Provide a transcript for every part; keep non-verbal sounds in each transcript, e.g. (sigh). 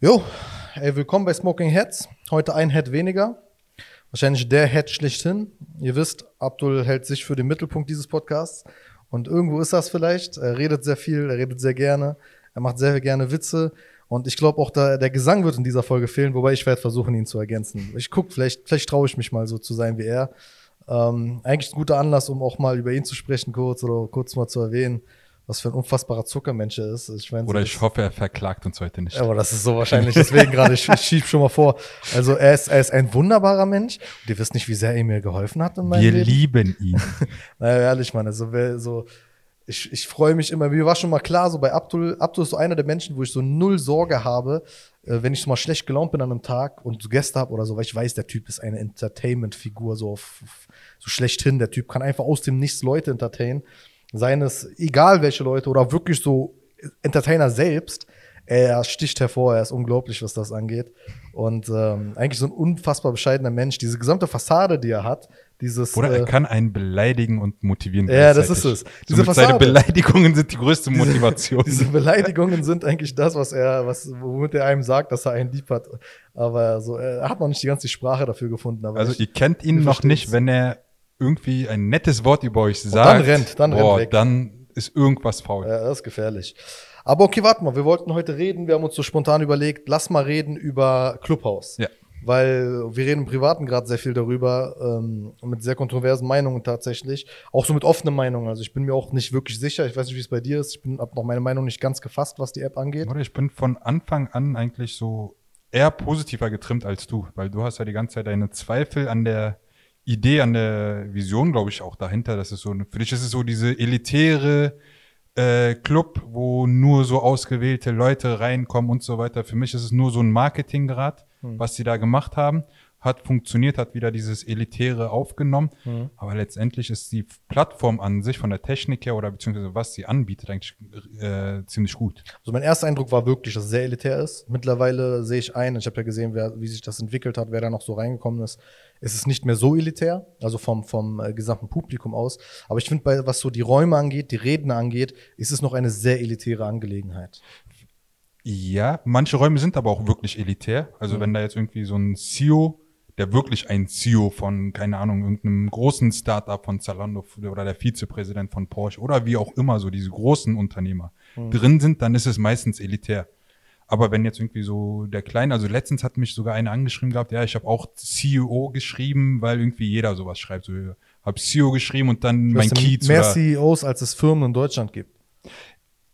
Jo, ey, willkommen bei Smoking Heads. Heute ein Head weniger. Wahrscheinlich der Head schlechthin. Ihr wisst, Abdul hält sich für den Mittelpunkt dieses Podcasts. Und irgendwo ist das vielleicht. Er redet sehr viel, er redet sehr gerne. Er macht sehr gerne Witze. Und ich glaube auch, da, der Gesang wird in dieser Folge fehlen, wobei ich werde versuchen, ihn zu ergänzen. Ich guck, vielleicht, vielleicht traue ich mich mal so zu sein wie er. Ähm, eigentlich ein guter Anlass, um auch mal über ihn zu sprechen kurz oder kurz mal zu erwähnen, was für ein unfassbarer Zuckermensch er ist. Ich mein, oder ich hoffe, er verklagt uns heute nicht. Aber das ist so wahrscheinlich. Deswegen gerade, ich, ich (laughs) schieb schon mal vor. Also er ist, er ist ein wunderbarer Mensch. Und ihr wisst nicht, wie sehr er mir geholfen hat in meinem Wir Leben. lieben ihn. (laughs) naja, ehrlich, Mann. Also so, ich, ich freue mich immer. Mir war schon mal klar, so bei Abdul, Abdul ist so einer der Menschen, wo ich so null Sorge habe, äh, wenn ich so mal schlecht gelaunt bin an einem Tag und so Gäste habe oder so, weil ich weiß, der Typ ist eine Entertainment-Figur, so, auf, so schlechthin. Der Typ kann einfach aus dem Nichts Leute entertainen. Seien es egal welche Leute oder wirklich so Entertainer selbst. Er sticht hervor, er ist unglaublich, was das angeht. Und ähm, eigentlich so ein unfassbar bescheidener Mensch. Diese gesamte Fassade, die er hat, dieses. Oder er äh, kann einen beleidigen und motivieren. Ja, das ist es. Diese Somit seine Beleidigungen sind die größte Motivation. Diese, diese, Beleidigungen sind eigentlich das, was er, was, womit er einem sagt, dass er einen lieb hat. Aber so, er hat noch nicht die ganze Sprache dafür gefunden. also ich, ihr kennt ihn noch nicht, wenn er irgendwie ein nettes Wort über euch sagt. Dann rennt, dann boah, rennt weg. Dann ist irgendwas faul. Ja, das ist gefährlich. Aber okay, warte mal, wir wollten heute reden, wir haben uns so spontan überlegt, lass mal reden über Clubhouse. Ja. Weil wir reden im Privaten gerade sehr viel darüber, ähm, mit sehr kontroversen Meinungen tatsächlich. Auch so mit offenen Meinungen. Also ich bin mir auch nicht wirklich sicher. Ich weiß nicht, wie es bei dir ist. Ich bin hab noch meine Meinung nicht ganz gefasst, was die App angeht. Oder ich bin von Anfang an eigentlich so eher positiver getrimmt als du, weil du hast ja die ganze Zeit deine Zweifel an der Idee, an der Vision, glaube ich, auch dahinter. Das ist so, für dich ist es so diese elitäre äh, Club, wo nur so ausgewählte Leute reinkommen und so weiter. Für mich ist es nur so ein Marketinggrad, hm. was sie da gemacht haben. Hat funktioniert, hat wieder dieses Elitäre aufgenommen. Hm. Aber letztendlich ist die Plattform an sich von der Technik her oder beziehungsweise was sie anbietet eigentlich äh, ziemlich gut. Also mein erster Eindruck war wirklich, dass es sehr elitär ist. Mittlerweile sehe ich ein, ich habe ja gesehen, wer, wie sich das entwickelt hat, wer da noch so reingekommen ist ist es nicht mehr so elitär, also vom, vom äh, gesamten Publikum aus. Aber ich finde, was so die Räume angeht, die Redner angeht, ist es noch eine sehr elitäre Angelegenheit. Ja, manche Räume sind aber auch wirklich elitär. Also mhm. wenn da jetzt irgendwie so ein CEO, der wirklich ein CEO von, keine Ahnung, irgendeinem großen Startup von Zalando oder der Vizepräsident von Porsche oder wie auch immer, so diese großen Unternehmer mhm. drin sind, dann ist es meistens elitär. Aber wenn jetzt irgendwie so der Kleine, also letztens hat mich sogar einer angeschrieben gehabt, ja, ich habe auch CEO geschrieben, weil irgendwie jeder sowas schreibt. So, habe CEO geschrieben und dann mein Kiez. Mehr oder, CEOs, als es Firmen in Deutschland gibt.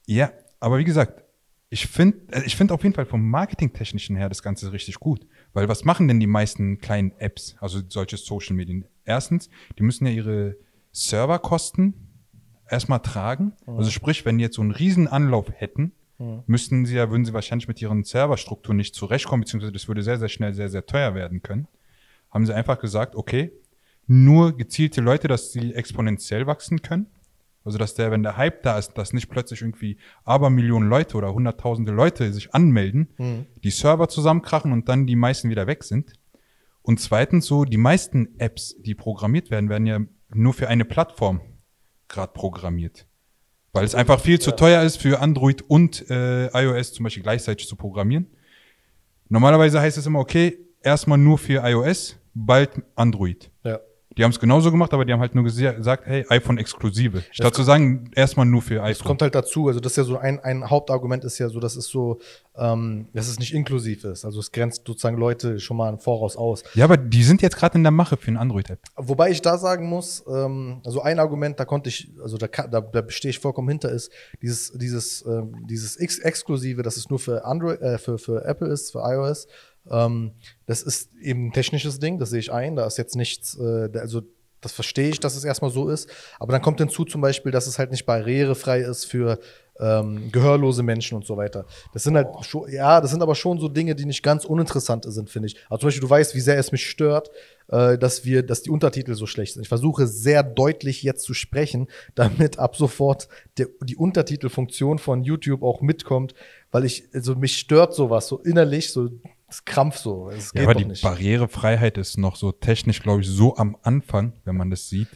Ja, aber wie gesagt, ich finde äh, ich finde auf jeden Fall vom Marketingtechnischen her das Ganze richtig gut. Weil was machen denn die meisten kleinen Apps, also solche Social Medien? Erstens, die müssen ja ihre Serverkosten erstmal tragen. Mhm. Also sprich, wenn die jetzt so einen riesen Anlauf hätten, mhm. müssten sie ja, würden sie wahrscheinlich mit ihren Serverstrukturen nicht zurechtkommen, beziehungsweise das würde sehr, sehr schnell sehr, sehr teuer werden können. Haben sie einfach gesagt, okay, nur gezielte Leute, dass sie exponentiell wachsen können. Also, dass der, wenn der Hype da ist, dass nicht plötzlich irgendwie Abermillionen Leute oder hunderttausende Leute sich anmelden, mhm. die Server zusammenkrachen und dann die meisten wieder weg sind. Und zweitens so, die meisten Apps, die programmiert werden, werden ja nur für eine Plattform gerade programmiert. Weil es einfach viel zu teuer ist für Android und äh, iOS zum Beispiel gleichzeitig zu programmieren. Normalerweise heißt es immer, okay, erstmal nur für iOS, bald Android. Ja. Die haben es genauso gemacht, aber die haben halt nur gesagt, hey, iPhone-Exklusive. Statt zu sagen, erstmal nur für iPhone. Das kommt halt dazu. Also das ist ja so ein, ein Hauptargument ist ja so, dass es so, ähm, dass es nicht inklusiv ist. Also es grenzt sozusagen Leute schon mal im Voraus aus. Ja, aber die sind jetzt gerade in der Mache für ein Android-App. Wobei ich da sagen muss, ähm, also ein Argument, da konnte ich, also da, da, da stehe ich vollkommen hinter, ist dieses, dieses, ähm, dieses X Exklusive, dass es nur für Android, äh, für, für Apple ist, für iOS. Ähm, das ist eben ein technisches Ding, das sehe ich ein. Da ist jetzt nichts, äh, also das verstehe ich, dass es erstmal so ist. Aber dann kommt hinzu zum Beispiel, dass es halt nicht barrierefrei ist für ähm, gehörlose Menschen und so weiter. Das sind halt schon, ja, das sind aber schon so Dinge, die nicht ganz uninteressant sind, finde ich. Also zum Beispiel, du weißt, wie sehr es mich stört, äh, dass wir, dass die Untertitel so schlecht sind. Ich versuche sehr deutlich jetzt zu sprechen, (laughs) damit ab sofort der, die Untertitelfunktion von YouTube auch mitkommt, weil ich, also mich stört sowas so innerlich, so das Krampf so. ja, aber die nicht. Barrierefreiheit ist noch so technisch, glaube ich, so am Anfang, wenn man das sieht.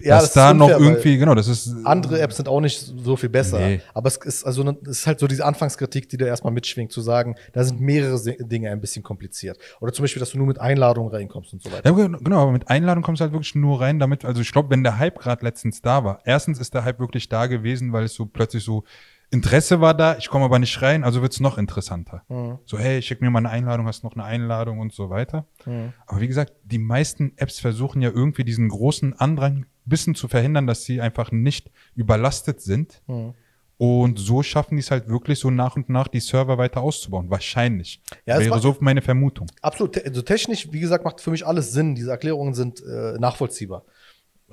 Ja, dass das ist da noch unfair, weil irgendwie, genau, das ist. Andere Apps sind auch nicht so viel besser. Nee. Aber es ist also ne- es ist halt so diese Anfangskritik, die da erstmal mitschwingt, zu sagen, da sind mehrere Dinge ein bisschen kompliziert. Oder zum Beispiel, dass du nur mit Einladungen reinkommst und so weiter. Ja, genau, aber mit Einladung kommst du halt wirklich nur rein, damit, also ich glaube, wenn der Hype gerade letztens da war, erstens ist der Hype wirklich da gewesen, weil es so plötzlich so Interesse war da, ich komme aber nicht rein, also wird's noch interessanter. Mhm. So, hey, schick mir mal eine Einladung, hast noch eine Einladung und so weiter. Mhm. Aber wie gesagt, die meisten Apps versuchen ja irgendwie diesen großen Andrang bisschen zu verhindern, dass sie einfach nicht überlastet sind. Mhm. Und so schaffen die es halt wirklich so nach und nach die Server weiter auszubauen. Wahrscheinlich. Ja, es Wäre so meine Vermutung. Absolut. Also technisch, wie gesagt, macht für mich alles Sinn. Diese Erklärungen sind äh, nachvollziehbar.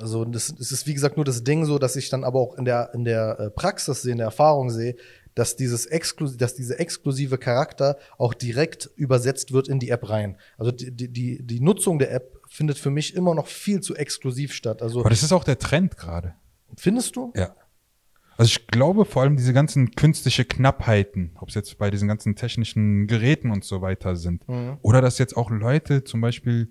Also das, es ist wie gesagt nur das Ding so, dass ich dann aber auch in der in der äh, Praxis sehe, in der Erfahrung sehe, dass dieses exklusiv, dass dieser exklusive Charakter auch direkt übersetzt wird in die App rein. Also die, die, die, die Nutzung der App findet für mich immer noch viel zu exklusiv statt. Also Aber das ist auch der Trend gerade. findest du? Ja. Also ich glaube vor allem diese ganzen künstliche Knappheiten, ob es jetzt bei diesen ganzen technischen Geräten und so weiter sind, Mhm. oder dass jetzt auch Leute zum Beispiel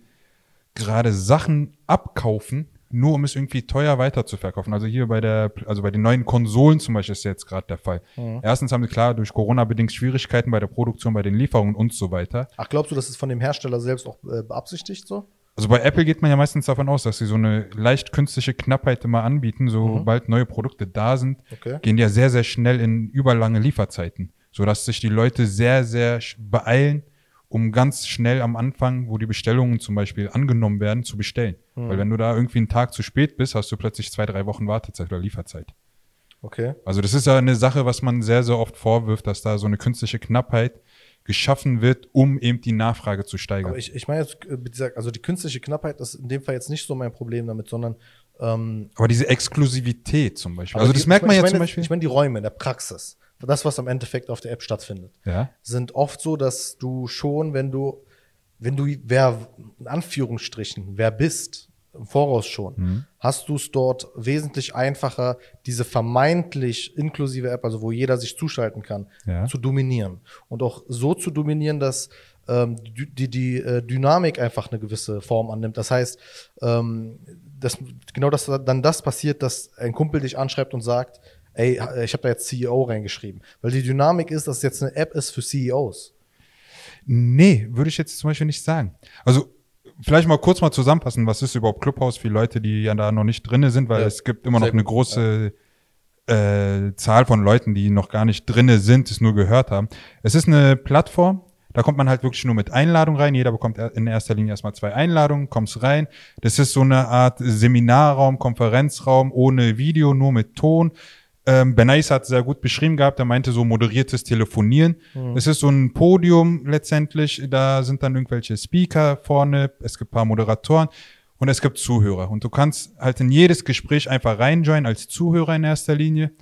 gerade Sachen abkaufen, nur um es irgendwie teuer weiter zu verkaufen. Also hier bei der, also bei den neuen Konsolen zum Beispiel ist jetzt gerade der Fall. Mhm. Erstens haben sie klar durch Corona bedingt Schwierigkeiten bei der Produktion, bei den Lieferungen und so weiter. Ach, glaubst du, das ist von dem Hersteller selbst auch äh, beabsichtigt so? Also bei Apple geht man ja meistens davon aus, dass sie so eine leicht künstliche Knappheit immer anbieten, sobald neue Produkte da sind, Okay. gehen die ja sehr, sehr schnell in überlange Lieferzeiten, sodass sich die Leute sehr, sehr beeilen, um ganz schnell am Anfang, wo die Bestellungen zum Beispiel angenommen werden, zu bestellen. Weil wenn du da irgendwie einen Tag zu spät bist, hast du plötzlich zwei, drei Wochen Wartezeit oder Lieferzeit. Okay. Also das ist ja eine Sache, was man sehr, sehr oft vorwirft, dass da so eine künstliche Knappheit geschaffen wird, um eben die Nachfrage zu steigern. Aber ich, ich meine jetzt, äh, also die künstliche Knappheit ist in dem Fall jetzt nicht so mein Problem damit, sondern ähm, Aber diese Exklusivität zum Beispiel. Also die- das merkt ich man ja zum Beispiel. Ich meine die Räume in der Praxis, das, was am Endeffekt auf der App stattfindet, ja. sind oft so, dass du schon, wenn du, wenn du wer, in Anführungsstrichen, wer bist, im Voraus schon, Mhm. hast du es dort wesentlich einfacher, diese vermeintlich inklusive App, also wo jeder sich zuschalten kann, Ja. zu dominieren. Und auch so zu dominieren, dass ähm, die, die, die äh, Dynamik einfach eine gewisse Form annimmt. Das heißt, ähm, dass, genau dass dann das passiert, dass ein Kumpel dich anschreibt und sagt, ey, ich habe da jetzt CEO reingeschrieben. Weil die Dynamik ist, dass es jetzt eine App ist für CEOs. Nee, würde ich jetzt zum Beispiel nicht sagen. Also vielleicht mal kurz mal zusammenfassen, was ist überhaupt Clubhouse für Leute, die ja da noch nicht drinne sind, weil Ja, es gibt immer noch eine große äh, Zahl von Leuten, die noch gar nicht drinne sind, es nur gehört haben. Es ist eine Plattform, da kommt man halt wirklich nur mit Einladung rein. Jeder bekommt in erster Linie erstmal zwei Einladungen, kommst rein. Das ist so eine Art Seminarraum, Konferenzraum ohne Video, nur mit Ton. Ähm, Benais hat sehr gut beschrieben gehabt, er meinte so moderiertes Telefonieren. Es ist so ein Podium letztendlich, da sind dann irgendwelche Speaker vorne, es gibt ein paar Moderatoren und es gibt Zuhörer. Und du kannst halt in jedes Gespräch einfach reinjoinen als Zuhörer in erster Linie,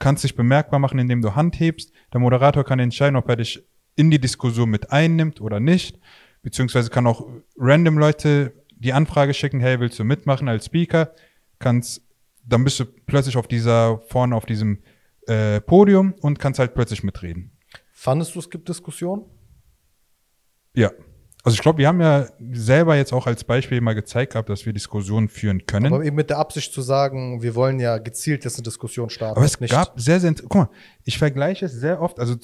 kannst dich bemerkbar machen, indem du Hand hebst. Der Moderator kann entscheiden, ob er dich in die Diskussion mit einnimmt oder nicht, beziehungsweise kann auch random Leute die Anfrage schicken, hey, willst du mitmachen als Speaker? Kannst, dann bist du plötzlich auf dieser, vorne auf diesem äh, Podium und kannst halt plötzlich mitreden. Fandest du, es gibt Diskussionen? Ja. Also ich glaube, wir haben ja selber jetzt auch als Beispiel mal gezeigt gehabt, dass wir Diskussionen führen können. Aber eben mit der Absicht zu sagen, wir wollen ja gezielt jetzt eine Diskussion starten. Aber es gab sehr, sehr, guck mal, ich vergleiche es sehr oft, also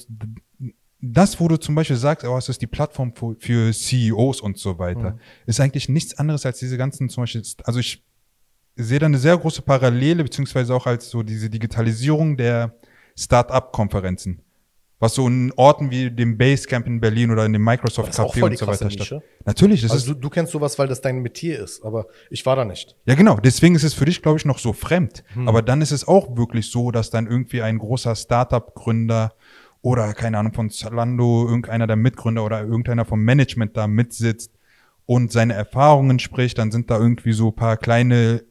das, wo du zum Beispiel sagst, oh, es ist die Plattform für, für CEOs und so weiter, ist eigentlich nichts anderes als diese ganzen zum Beispiel, also ich sehe da eine sehr große Parallele, beziehungsweise auch als so diese Digitalisierung der Start-up-Konferenzen. Was so in Orten wie dem Basecamp in Berlin oder in dem Microsoft ist Café und so weiter Nische. statt. Natürlich, das ist Also du, du kennst sowas, weil das dein Metier ist, aber ich war da nicht. ja, genau. Deswegen ist es für dich, glaube ich, noch so fremd. Hm. Aber dann ist es auch wirklich so, dass dann irgendwie ein großer Startup-Gründer oder keine Ahnung von Zalando, irgendeiner der Mitgründer oder irgendeiner vom Management da mitsitzt und seine Erfahrungen spricht. Dann sind da irgendwie so ein paar kleine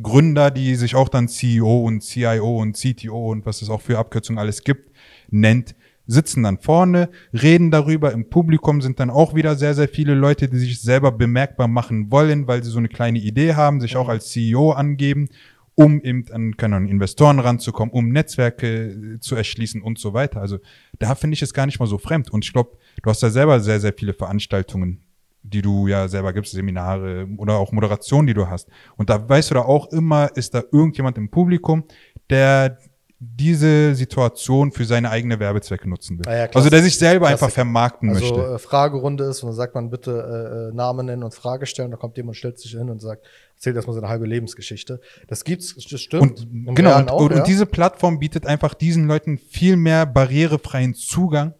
Gründer, die sich auch dann CEO und CIO und CTO und was es auch für Abkürzungen alles gibt, nennt, sitzen dann vorne, reden darüber. Im Publikum sind dann auch wieder sehr, sehr viele Leute, die sich selber bemerkbar machen wollen, weil sie so eine kleine Idee haben, sich auch als CEO angeben, um eben an keine Ahnung, Investoren ranzukommen, um Netzwerke äh, zu erschließen und so weiter. Also da finde ich es gar nicht mal so fremd. Und ich glaube, du hast da selber sehr, sehr viele Veranstaltungen die du ja selber gibst, Seminare oder auch Moderation, die du hast. Und da weißt du da auch immer, ist da irgendjemand im Publikum, der diese Situation für seine eigene Werbezwecke nutzen will. Ah ja, also der sich selber Klassik. einfach vermarkten Also möchte. äh, Fragerunde ist und dann sagt man bitte äh, äh, Namen nennen und Frage stellen. Da kommt jemand, stellt sich hin und sagt, erzählt erstmal seine halbe Lebensgeschichte. Das gibt's, das stimmt. Und genau, und, auch, und, ja. und diese Plattform bietet einfach diesen Leuten viel mehr barrierefreien Zugang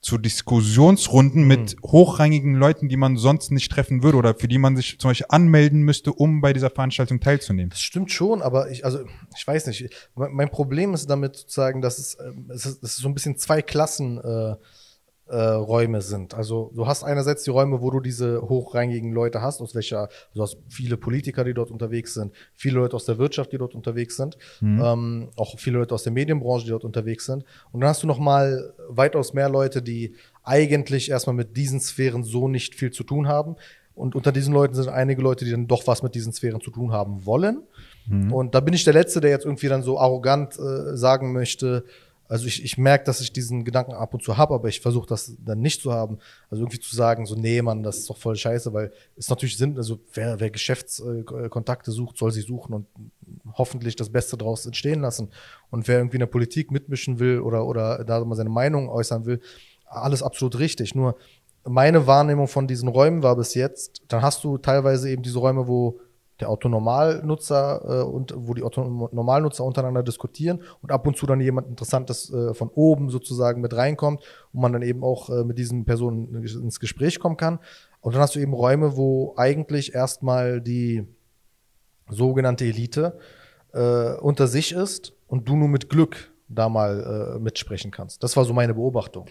zu Diskussionsrunden mit Mhm. hochrangigen Leuten, die man sonst nicht treffen würde oder für die man sich zum Beispiel anmelden müsste, um bei dieser Veranstaltung teilzunehmen. Das stimmt schon, aber ich, also, ich weiß nicht. Mein Problem ist damit sozusagen, dass es, ähm, es, ist, es ist so ein bisschen zwei Klassen äh, äh, Räume sind. Also du hast einerseits die Räume, wo du diese hochrangigen Leute hast, aus welcher, du hast viele Politiker, die dort unterwegs sind, viele Leute aus der Wirtschaft, die dort unterwegs sind, ähm, auch viele Leute aus der Medienbranche, die dort unterwegs sind. Und dann hast du noch mal weitaus mehr Leute, die eigentlich erstmal mit diesen Sphären so nicht viel zu tun haben. Und unter diesen Leuten sind einige Leute, die dann doch was mit diesen Sphären zu tun haben wollen. Und da bin ich der Letzte, der jetzt irgendwie dann so arrogant äh, sagen möchte, also ich, ich merke, dass ich diesen Gedanken ab und zu habe, aber ich versuche das dann nicht zu haben. Also irgendwie zu sagen, so, nee, Mann, das ist doch voll scheiße, weil es natürlich Sinn, also wer, wer Geschäftskontakte sucht, soll sie suchen und hoffentlich das Beste draus entstehen lassen. Und wer irgendwie in der Politik mitmischen will oder, oder da mal seine Meinung äußern will, alles absolut richtig. Nur meine Wahrnehmung von diesen Räumen war bis jetzt, dann hast du teilweise eben diese Räume, wo der Autonormalnutzer äh, und wo die Autonormalnutzer untereinander diskutieren und ab und zu dann jemand Interessantes äh, von oben sozusagen mit reinkommt und man dann eben auch äh, mit diesen Personen ins Gespräch kommen kann. Und dann hast du eben Räume, wo eigentlich erstmal die sogenannte Elite äh, unter sich ist und du nur mit Glück da mal äh, mitsprechen kannst. Das war so meine Beobachtung.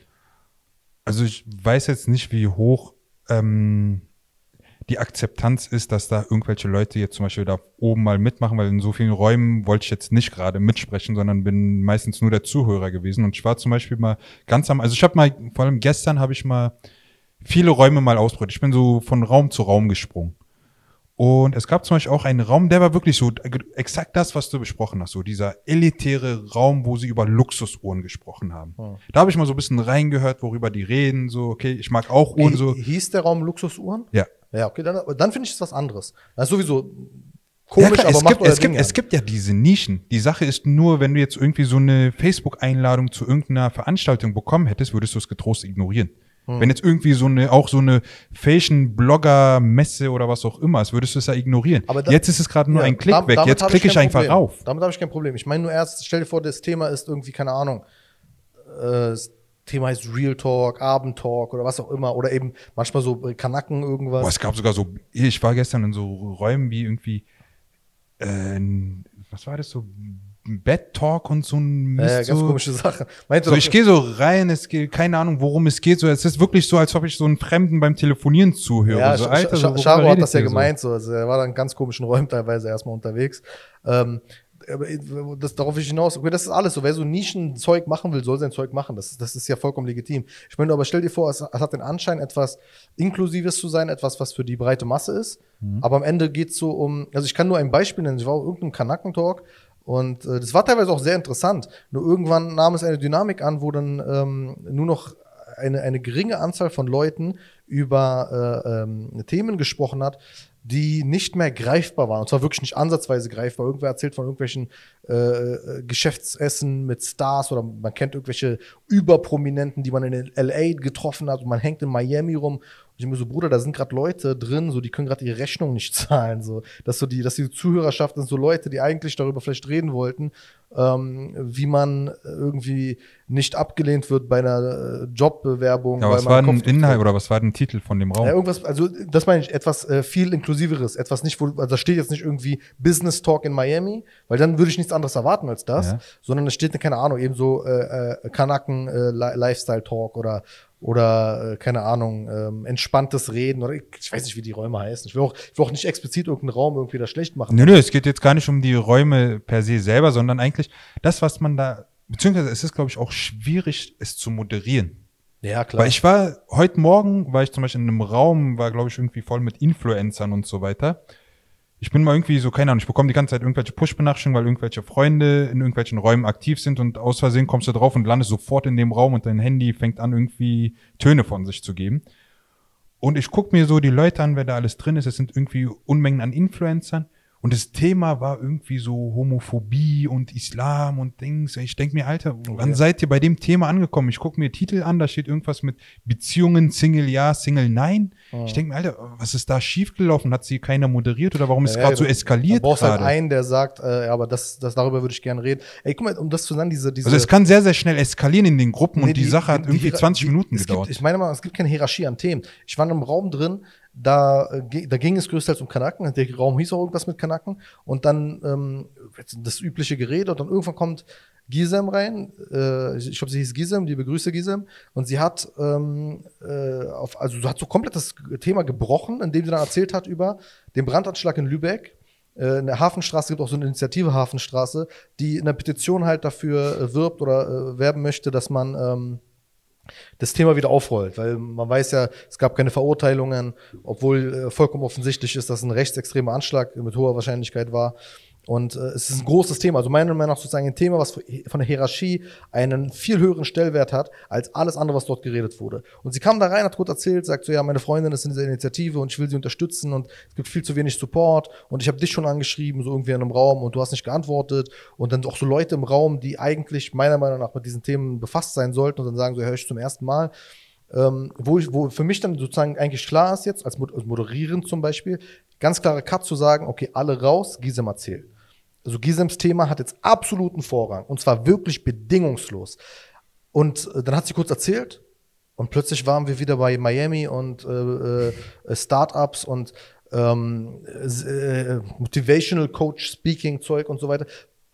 Also ich weiß jetzt nicht, wie hoch ähm, die Akzeptanz ist, dass da irgendwelche Leute jetzt zum Beispiel da oben mal mitmachen, weil in so vielen Räumen wollte ich jetzt nicht gerade mitsprechen, sondern bin meistens nur der Zuhörer gewesen. Und ich war zum Beispiel mal ganz am, also ich habe mal, vor allem gestern habe ich mal viele Räume mal ausprobiert. Ich bin so von Raum zu Raum gesprungen. Und es gab zum Beispiel auch einen Raum, der war wirklich so exakt das, was du besprochen hast, so dieser elitäre Raum, wo sie über Luxusuhren gesprochen haben. Hm. Da habe ich mal so ein bisschen reingehört, worüber die reden, so, okay, ich mag auch Uhren, so. Hieß der Raum Luxusuhren? Ja. Ja, okay, dann, dann finde ich es was anderes. Das ist sowieso Ja, komisch, klar, aber es, macht gibt, es, gibt, es gibt ja diese Nischen. Die Sache ist nur, wenn du jetzt irgendwie so eine Facebook-Einladung zu irgendeiner Veranstaltung bekommen hättest, würdest du es getrost ignorieren. Hm. Wenn jetzt irgendwie so eine, auch so eine Fashion-Blogger-Messe oder was auch immer ist, würdest du es ja ignorieren. Aber da- jetzt ist es gerade nur Ja, ein Klick dam- weg. Jetzt klicke ich kein einfach Problem. rauf. Damit habe ich kein Problem. Ich meine nur erst, stell dir vor, das Thema ist irgendwie, keine Ahnung, äh, Thema heißt Real Talk, Abendtalk oder was auch immer. Oder eben manchmal so Kanacken irgendwas. Boah, es gab sogar so, ich war gestern in so Räumen wie irgendwie, äh, was war das so, Bed-Talk und so ein ja, ja, Mist, ganz so. komische Sache. Meinte So, ich gehe so rein, es geht, keine Ahnung, worum es geht. So, es ist wirklich so, als ob ich so einen Fremden beim Telefonieren zuhöre. Ja, so, Sch- Alter, Sch- so, worüber Charo hat redet das ja gemeint, so. Also er war dann in ganz komischen Räumen teilweise erstmal unterwegs. Ähm, aber das, darauf will ich hinaus. Okay, das ist alles so. Wer so Nischenzeug machen will, soll sein Zeug machen. Das, ist- das ist ja vollkommen legitim. Ich meine, aber stell dir vor, es, es hat den Anschein, etwas Inklusives zu sein, etwas, was für die breite Masse ist. Mhm. Aber am Ende geht's so um, also ich kann nur ein Beispiel nennen. Ich war auf irgendeinem Kanakentalk und äh, das war teilweise auch sehr interessant. Nur irgendwann nahm es eine Dynamik an, wo dann ähm, nur noch eine, eine geringe Anzahl von Leuten über äh, ähm, Themen gesprochen hat, die nicht mehr greifbar waren. Und zwar wirklich nicht ansatzweise greifbar. Irgendwer erzählt von irgendwelchen äh, äh, Geschäftsessen mit Stars oder man kennt irgendwelche Überprominenten, die man in LA getroffen hat und man hängt in Miami rum. Und ich mir so, Bruder, da sind gerade Leute drin, so die können gerade ihre Rechnung nicht (laughs) zahlen. So, dass so die, dass die Zuhörerschaft sind so Leute, die eigentlich darüber vielleicht reden wollten, ähm, wie man irgendwie nicht abgelehnt wird bei einer äh, Jobbewerbung. Ja, was war denn Inhalt oder was war denn Titel von dem Raum? ja, irgendwas, also das meine ich, etwas äh, viel inklusiveres, etwas nicht, wo, also da steht jetzt nicht irgendwie Business Talk in Miami, weil dann würde ich nichts anderes erwarten als das, Ja. sondern es steht, keine Ahnung, eben so äh, äh, Kanaken äh, Li- Lifestyle Talk oder oder äh, keine Ahnung, ähm, entspanntes Reden oder ich, ich weiß nicht, wie die Räume heißen. Ich will auch, ich will auch nicht explizit irgendeinen Raum irgendwie da schlecht machen. Nö, nö, es geht jetzt gar nicht um die Räume per se selber, sondern eigentlich das, was man da, beziehungsweise es ist, glaube ich, auch schwierig, es zu moderieren. Ja, klar. Weil ich war, heute Morgen war ich zum Beispiel in einem Raum, war, glaube ich, irgendwie voll mit Influencern und so weiter. Ich bin mal irgendwie so, keine Ahnung, ich bekomme die ganze Zeit irgendwelche Push-Benachrichtigungen, weil irgendwelche Freunde in irgendwelchen Räumen aktiv sind und aus Versehen kommst du drauf und landest sofort in dem Raum und dein Handy fängt an, irgendwie Töne von sich zu geben. Und ich gucke mir so die Leute an, wer da alles drin ist. Es sind irgendwie Unmengen an Influencern. Und das Thema war irgendwie so Homophobie und Islam und Dings. Ich denke mir, Alter, wann seid ihr bei dem Thema angekommen? Ich gucke mir Titel an, da steht irgendwas mit Beziehungen, Single ja, Single nein. Mhm. Ich denke mir, Alter, was ist da schiefgelaufen? Hat sie keiner moderiert oder warum ist es Ja, gerade so eskaliert Du brauchst halt gerade? einen, der sagt, äh, ja, aber das, das, darüber würde ich gerne reden. Ey, guck mal, um das zu sagen, diese, diese also es kann sehr, sehr schnell eskalieren in den Gruppen Nee, und die, Sache hat irgendwie Hiera- 20 die- Minuten gedauert. Gibt, ich meine mal, es gibt keine Hierarchie an Themen. Ich war in einem Raum drin, da, äh, da ging es größtenteils um Kanaken. Der Raum hieß auch irgendwas mit Kanaken. Und dann ähm, das übliche Gerede. Und dann irgendwann kommt Gisem rein. Äh, ich glaube, sie hieß Gisem, liebe Grüße Gisem. Und sie hat, ähm, äh, auf, also hat so komplett das Thema gebrochen, indem sie dann erzählt hat über den Brandanschlag in Lübeck. Äh, In der Hafenstraße gibt auch so eine Initiative Hafenstraße, die in der Petition halt dafür äh, wirbt oder werben möchte, dass man ähm, das Thema wieder aufrollt, weil man weiß ja, es gab keine Verurteilungen, obwohl äh, vollkommen offensichtlich ist, dass ein rechtsextremer Anschlag mit hoher Wahrscheinlichkeit war. Und äh, es ist ein großes Thema. Also meiner Meinung nach sozusagen ein Thema, was von der Hierarchie einen viel höheren Stellwert hat, als alles andere, was dort geredet wurde. Und sie kam da rein, hat kurz erzählt, sagt so, ja, meine Freundin ist in dieser Initiative und ich will sie unterstützen und es gibt viel zu wenig Support und ich habe dich schon angeschrieben, so irgendwie in einem Raum und du hast nicht geantwortet. Und dann auch so Leute im Raum, die eigentlich meiner Meinung nach mit diesen Themen befasst sein sollten und dann sagen so, höre ich zum ersten Mal. Ähm, wo, ich, wo für mich dann sozusagen eigentlich klar ist jetzt, als Mod- als Moderierend zum Beispiel, ganz klare Cut zu sagen, okay, alle raus, Gisem erzählt. Also Gisems Thema hat jetzt absoluten Vorrang und zwar wirklich bedingungslos. Und äh, dann hat sie kurz erzählt und plötzlich waren wir wieder bei Miami und äh, äh, Startups und ähm, äh, Motivational Coach Speaking Zeug und so weiter.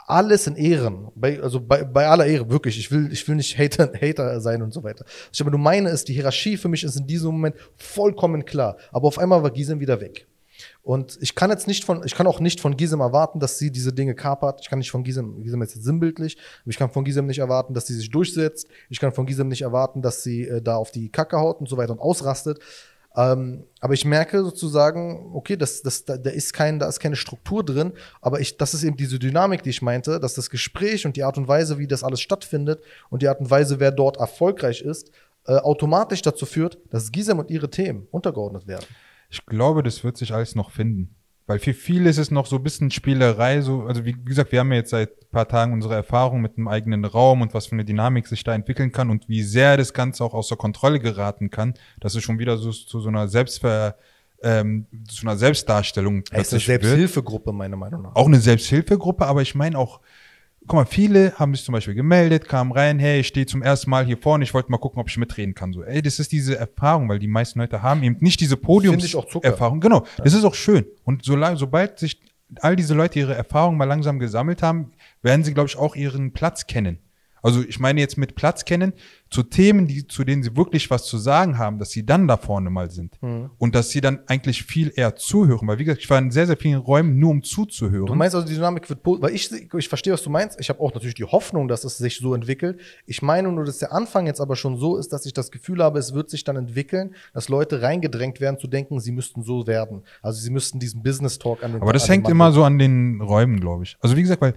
Alles in Ehren, bei, also bei, bei aller Ehre, wirklich. Ich will, ich will nicht Hater, (laughs) Hater sein und so weiter. Was ich aber nur meine ist, die Hierarchie für mich ist in diesem Moment vollkommen klar. Aber auf einmal war Gisem wieder weg. Und ich kann jetzt nicht von, ich kann auch nicht von Gisem erwarten, dass sie diese Dinge kapert. Ich kann nicht von Gisem, Gisem ist jetzt sinnbildlich, ich kann von Gisem nicht erwarten, dass sie sich durchsetzt. Ich kann von Gisem nicht erwarten, dass sie äh, da auf die Kacke haut und so weiter und ausrastet. Ähm, aber ich merke sozusagen, okay, das, das, da, da ist kein, da ist keine Struktur drin, aber ich, das ist eben diese Dynamik, die ich meinte, dass das Gespräch und die Art und Weise, wie das alles stattfindet und die Art und Weise, wer dort erfolgreich ist, äh, automatisch dazu führt, dass Gisem und ihre Themen untergeordnet werden. Ich glaube, das wird sich alles noch finden. Weil für viele ist es noch so ein bisschen Spielerei, so, also wie gesagt, wir haben ja jetzt seit ein paar Tagen unsere Erfahrung mit einem eigenen Raum und was für eine Dynamik sich da entwickeln kann und wie sehr das Ganze auch außer Kontrolle geraten kann, dass es schon wieder so zu so einer Selbstver, ähm, zu einer Selbstdarstellung Es ist eine. Selbsthilfegruppe, meiner Meinung nach. Auch eine Selbsthilfegruppe, aber ich meine auch, guck mal, viele haben sich zum Beispiel gemeldet, kamen rein, hey, ich stehe zum ersten Mal hier vorne, ich wollte mal gucken, ob ich mitreden kann. So, ey, das ist diese Erfahrung, weil die meisten Leute haben eben nicht diese. Podiumserfahrung. Genau, das ist auch schön. Und solange, sobald sich all diese Leute ihre Erfahrung mal langsam gesammelt haben, werden sie, glaube ich, auch ihren Platz kennen. Also ich meine jetzt mit Platz kennen zu Themen, die, zu denen sie wirklich was zu sagen haben, dass sie dann da vorne mal sind. Mhm. Und dass sie dann eigentlich viel eher zuhören. Weil wie gesagt, ich war in sehr, sehr vielen Räumen nur um zuzuhören. Du meinst also, die Dynamik wird, weil ich, ich verstehe, was du meinst. Ich habe auch natürlich die Hoffnung, dass es sich so entwickelt. Ich meine nur, dass der Anfang jetzt aber schon so ist, dass ich das Gefühl habe, es wird sich dann entwickeln, dass Leute reingedrängt werden zu denken, sie müssten so werden. Also sie müssten diesen Business Talk an den Aber das hängt immer so an den Räumen, glaube ich. Also wie gesagt, weil